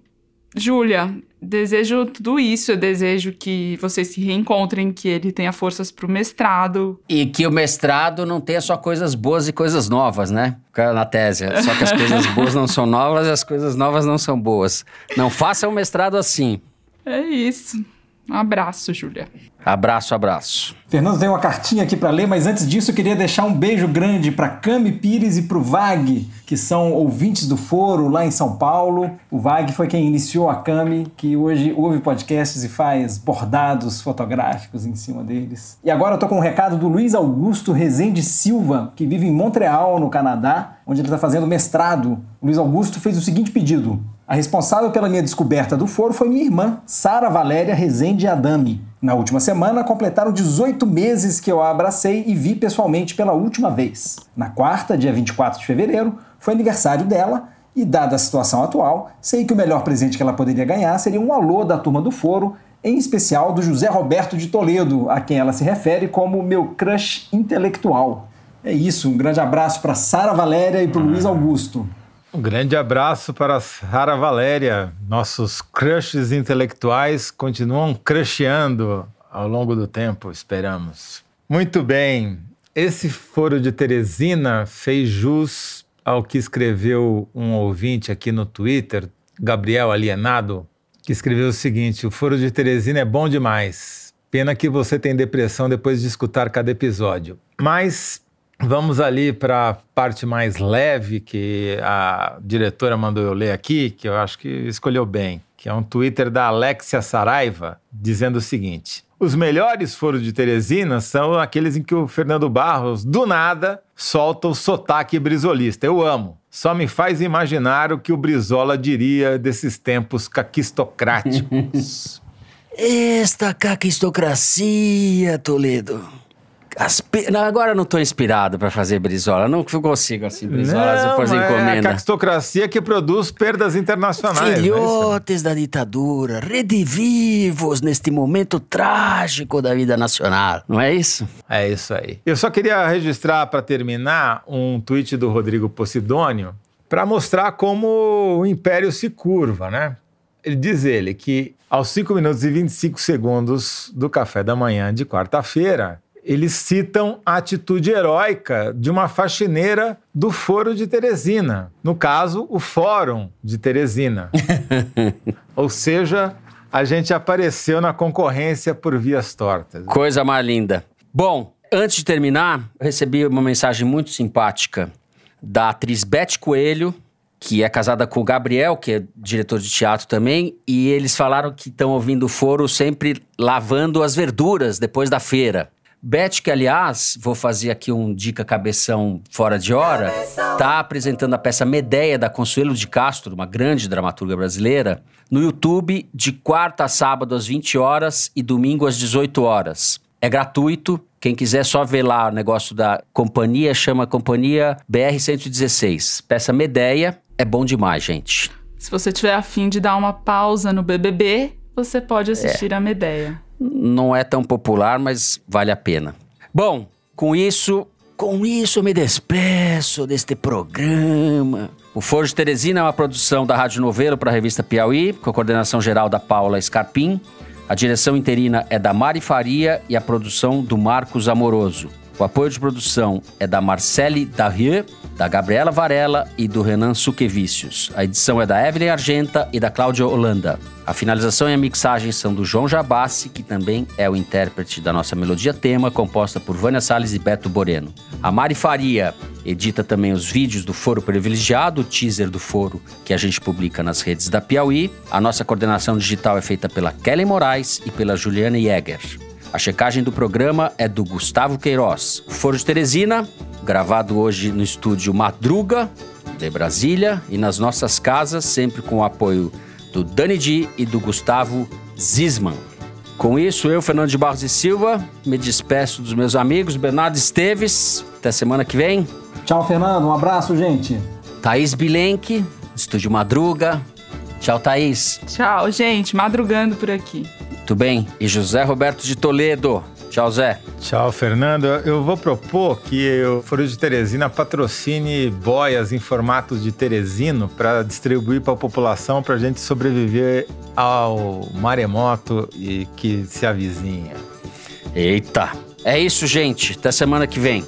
Júlia, desejo tudo isso. Eu desejo que vocês se reencontrem, que ele tenha forças para o mestrado. E que o mestrado não tenha só coisas boas e coisas novas, né? Na tese. Só que as coisas boas não são novas e as coisas novas não são boas. Não faça o mestrado assim. É isso. Um abraço, Júlia. Abraço, abraço. Fernando tem uma cartinha aqui para ler, mas antes disso eu queria deixar um beijo grande para Cami Pires e para o Vag, que são ouvintes do Foro lá em São Paulo. O Vag foi quem iniciou a Cami, que hoje ouve podcasts e faz bordados fotográficos em cima deles. E agora eu tô com um recado do Luiz Augusto Rezende Silva, que vive em Montreal, no Canadá, onde ele está fazendo mestrado. O Luiz Augusto fez o seguinte pedido: a responsável pela minha descoberta do foro foi minha irmã, Sara Valéria Rezende Adami. Na última semana, completaram 18 meses que eu a abracei e vi pessoalmente pela última vez. Na quarta, dia 24 de fevereiro, foi aniversário dela e, dada a situação atual, sei que o melhor presente que ela poderia ganhar seria um alô da turma do foro, em especial do José Roberto de Toledo, a quem ela se refere como meu crush intelectual. É isso, um grande abraço para Sara Valéria e para Luiz Augusto. Um grande abraço para Sara Valéria. Nossos crushes intelectuais continuam crushando ao longo do tempo, esperamos. Muito bem. Esse foro de Teresina fez jus ao que escreveu um ouvinte aqui no Twitter, Gabriel Alienado, que escreveu o seguinte: O foro de Teresina é bom demais. Pena que você tem depressão depois de escutar cada episódio. Mas Vamos ali para a parte mais leve que a diretora mandou eu ler aqui, que eu acho que escolheu bem, que é um Twitter da Alexia Saraiva, dizendo o seguinte: Os melhores foros de Teresina são aqueles em que o Fernando Barros, do nada, solta o sotaque brisolista. Eu amo. Só me faz imaginar o que o Brizola diria desses tempos caquistocráticos. Esta caquistocracia, Toledo. Pe... Não, agora eu não estou inspirado para fazer brisola. Não consigo assim, brisola depois é encomenda. É a aristocracia que produz perdas internacionais. Filhotes da ditadura, redivivos neste momento trágico da vida nacional. Não é isso? É isso aí. Eu só queria registrar, para terminar, um tweet do Rodrigo Posidônio para mostrar como o império se curva, né? Ele diz ele que aos 5 minutos e 25 segundos do café da manhã de quarta-feira, eles citam a atitude heróica de uma faxineira do Foro de Teresina. No caso, o Fórum de Teresina. Ou seja, a gente apareceu na concorrência por vias tortas. Coisa mais linda. Bom, antes de terminar, recebi uma mensagem muito simpática da atriz Beth Coelho, que é casada com o Gabriel, que é diretor de teatro também, e eles falaram que estão ouvindo o foro sempre lavando as verduras depois da feira. Beth, que aliás, vou fazer aqui um dica cabeção fora de hora, tá apresentando a peça Medeia da Consuelo de Castro, uma grande dramaturga brasileira, no YouTube de quarta a sábado às 20 horas e domingo às 18 horas. É gratuito, quem quiser só ver lá o negócio da companhia, chama Companhia BR-116. Peça Medeia, é bom demais, gente. Se você tiver afim de dar uma pausa no BBB, você pode assistir é. a Medeia não é tão popular, mas vale a pena. Bom, com isso, com isso eu me despeço deste programa. O Foro de Teresina é uma produção da Rádio Novelo para a revista Piauí, com a coordenação geral da Paula Scarpim. A direção interina é da Mari Faria e a produção do Marcos Amoroso. O apoio de produção é da Marcele Darrieux, da Gabriela Varela e do Renan Suquevicius. A edição é da Evelyn Argenta e da Cláudia Holanda. A finalização e a mixagem são do João Jabassi, que também é o intérprete da nossa melodia tema, composta por Vânia Salles e Beto Boreno. A Mari Faria edita também os vídeos do Foro Privilegiado, o teaser do Foro que a gente publica nas redes da Piauí. A nossa coordenação digital é feita pela Kelly Moraes e pela Juliana Jäger. A checagem do programa é do Gustavo Queiroz. O Foro de Teresina, gravado hoje no estúdio Madruga, de Brasília, e nas nossas casas, sempre com o apoio do Dani Di e do Gustavo Zisman. Com isso, eu, Fernando de Barros e Silva, me despeço dos meus amigos, Bernardo Esteves. Até semana que vem. Tchau, Fernando. Um abraço, gente. Thaís Bilenque, Estúdio Madruga. Tchau, Thaís. Tchau, gente. Madrugando por aqui. Muito bem. E José Roberto de Toledo. Tchau, Zé. Tchau, Fernando. Eu vou propor que o Foro de Teresina patrocine boias em formatos de teresino para distribuir para a população para a gente sobreviver ao maremoto e que se avizinha. Eita. É isso, gente. Até semana que vem.